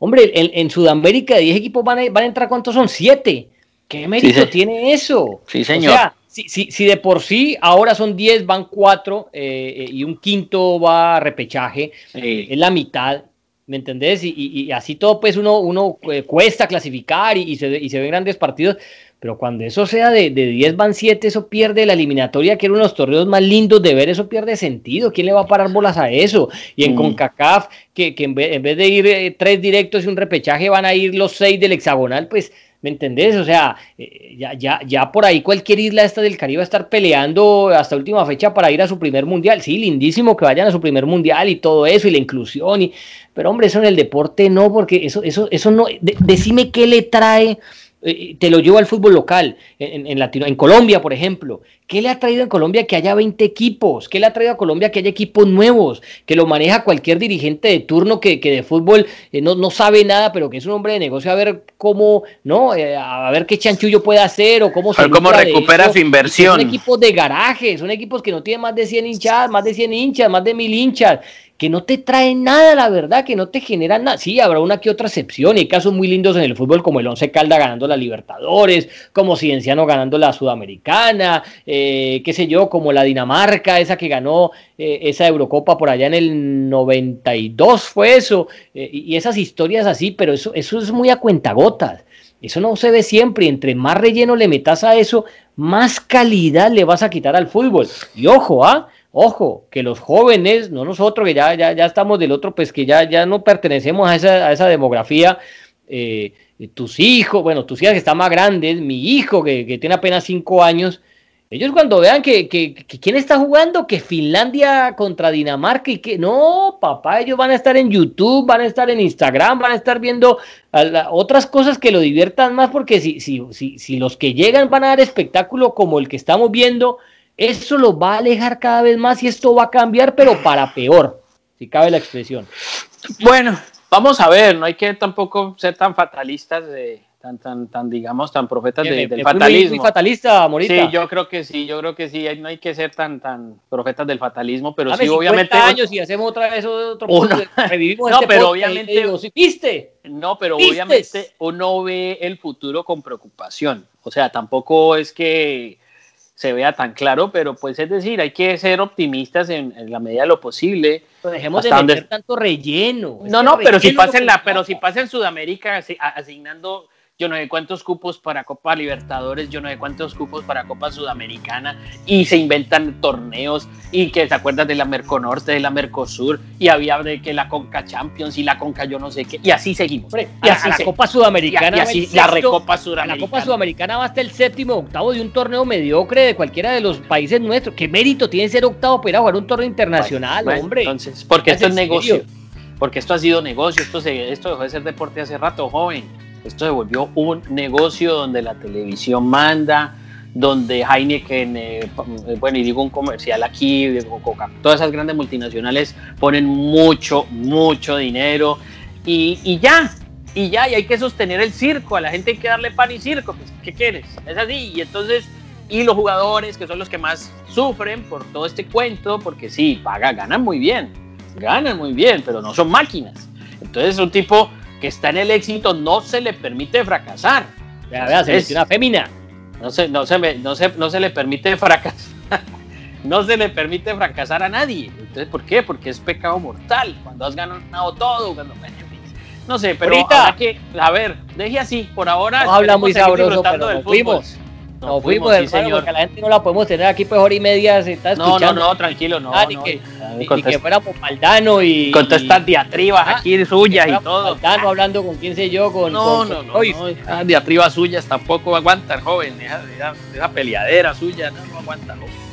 Hombre, en, Sudamérica de 10 equipos van a, van a entrar, ¿cuántos son? 7. ¿Qué mérito tiene eso? Sí, señor. O sea, si, si, de por sí ahora son 10, van 4 eh, eh, y un quinto va a repechaje, es la mitad, ¿me entendés? Y, así todo, pues uno, uno eh, cuesta clasificar y, se, y se ven grandes partidos, pero cuando eso sea de, de 10 van 7, eso pierde la eliminatoria, que era uno de los torneos más lindos de ver, eso pierde sentido. ¿Quién le va a parar bolas a eso? Y en mm. CONCACAF, que, que en, vez, de ir tres directos y un repechaje, van a ir los seis del hexagonal, pues ¿Me entendés? O sea, eh, ya, ya, ya por ahí cualquier isla esta del Caribe va a estar peleando hasta última fecha para ir a su primer mundial. Sí, lindísimo que vayan a su primer mundial y todo eso y la inclusión. Y, pero hombre, eso en el deporte no, porque eso, eso, eso no. decime qué le trae eh, te lo llevo al fútbol local, en, en, Latino, en Colombia, por ejemplo. ¿Qué le ha traído en Colombia que haya 20 equipos? ¿Qué le ha traído a Colombia que haya equipos nuevos? Que lo maneja cualquier dirigente de turno que, que de fútbol eh, no, no, sabe nada, pero que es un hombre de negocio a ver cómo, ¿no? Eh, a ver qué chanchullo puede hacer o cómo se. cómo recupera su inversión. Son equipos de garaje, son equipos que no tienen más de 100 hinchas, más de 100 hinchas, más de 1000 hinchas que no te trae nada, la verdad, que no te genera nada. Sí, habrá una que otra excepción. Hay casos muy lindos en el fútbol, como el Once Calda ganando la Libertadores, como Cienciano ganando la Sudamericana, eh, qué sé yo, como la Dinamarca, esa que ganó eh, esa Eurocopa por allá en el 92, fue eso. Eh, y esas historias así, pero eso, eso es muy a cuentagotas. Eso no se ve siempre. Y entre más relleno le metas a eso, más calidad le vas a quitar al fútbol. Y ojo, ¿ah? Ojo, que los jóvenes, no nosotros, que ya, ya, ya estamos del otro, pues que ya, ya no pertenecemos a esa, a esa demografía, eh, tus hijos, bueno, tus hijas que están más grandes, mi hijo que, que tiene apenas cinco años, ellos cuando vean que, que, quién está jugando, que Finlandia contra Dinamarca y que no, papá, ellos van a estar en YouTube, van a estar en Instagram, van a estar viendo otras cosas que lo diviertan más, porque si, si, si, si los que llegan van a dar espectáculo como el que estamos viendo, eso lo va a alejar cada vez más y esto va a cambiar, pero para peor, si cabe la expresión. Bueno, vamos a ver, no hay que tampoco ser tan fatalistas de, tan, tan, tan, digamos, tan profetas del fatalismo. Muy, fatalista, Morita. Sí, yo creo que sí, yo creo que sí, no hay que ser tan, tan profetas del fatalismo, pero sí, obviamente. años y hacemos otra vez otro revivimos no, este pero obviamente. ¿Viste? No, pero obviamente uno ve el futuro con preocupación. O sea, tampoco es que se vea tan claro, pero pues es decir, hay que ser optimistas en, la medida de lo posible. Pero dejemos de meter tanto relleno. No, no, pero si pasa en la, pero si pasa en Sudamérica asignando yo no sé cuántos cupos para Copa Libertadores, yo no sé cuántos cupos para Copa Sudamericana, y se inventan torneos, y que se acuerdan de la Merconorte, de la Mercosur, y había de que la Conca Champions y la Conca yo no sé qué, y así seguimos. y así la Copa Sudamericana. Y, así la Recopa Sudamericana. La Copa Sudamericana va hasta el séptimo octavo de un torneo mediocre de cualquiera de los países nuestros. ¿Qué mérito tiene ser octavo para jugar un torneo internacional, hombre? Entonces, porque esto es negocio. Porque esto ha sido negocio, esto, se, esto dejó de ser deporte hace rato, joven. Esto se volvió un negocio donde la televisión manda, donde Heineken, eh, bueno, y digo un comercial aquí, Coca, todas esas grandes multinacionales ponen mucho, mucho dinero y, ya, y ya, y hay que sostener el circo, a la gente hay que darle pan y circo, pues, ¿qué quieres? Es así, y entonces, y los jugadores, que son los que más sufren por todo este cuento, porque sí, paga, ganan muy bien, ganan muy bien, pero no son máquinas. Entonces, un tipo que está en el éxito no se le permite fracasar. Ya, vea, es una fémina. No se, no, se, no, se, no se le permite fracasar. no se le permite fracasar a nadie. Entonces, ¿por qué? Porque es pecado mortal. Cuando has ganado todo, cuando... No sé, pero ahorita que, a ver, deje así, por ahora. No habla muy sabroso, pero del fuimos. Nos, fuimos, del señor. porque la gente no la podemos tener aquí pues hora y media se está escuchando. No, no, no, tranquilo, no. Ah, ni, que, ni, que fuéramos Maldano y... Con todas estas diatribas ah, aquí suyas y todo. Maldano hablando con quién sé yo, con... No, no, no, no, diatribas suyas tampoco aguantan, joven. Esa, esa, peleadera suya, no, no aguanta, joven.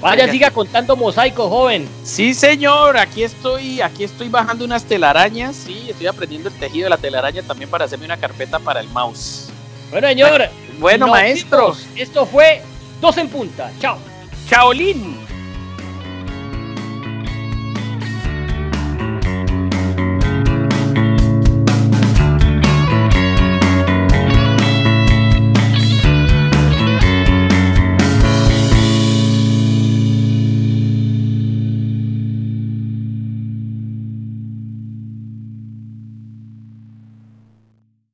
Vaya, siga contando mosaico, joven. Sí, señor, aquí estoy, aquí estoy bajando unas telarañas, sí, estoy aprendiendo el tejido de la telaraña también para hacerme una carpeta para el mouse. Bueno, señor. Bueno, maestros. Esto fue Dos en Punta. Chao. Chaolín.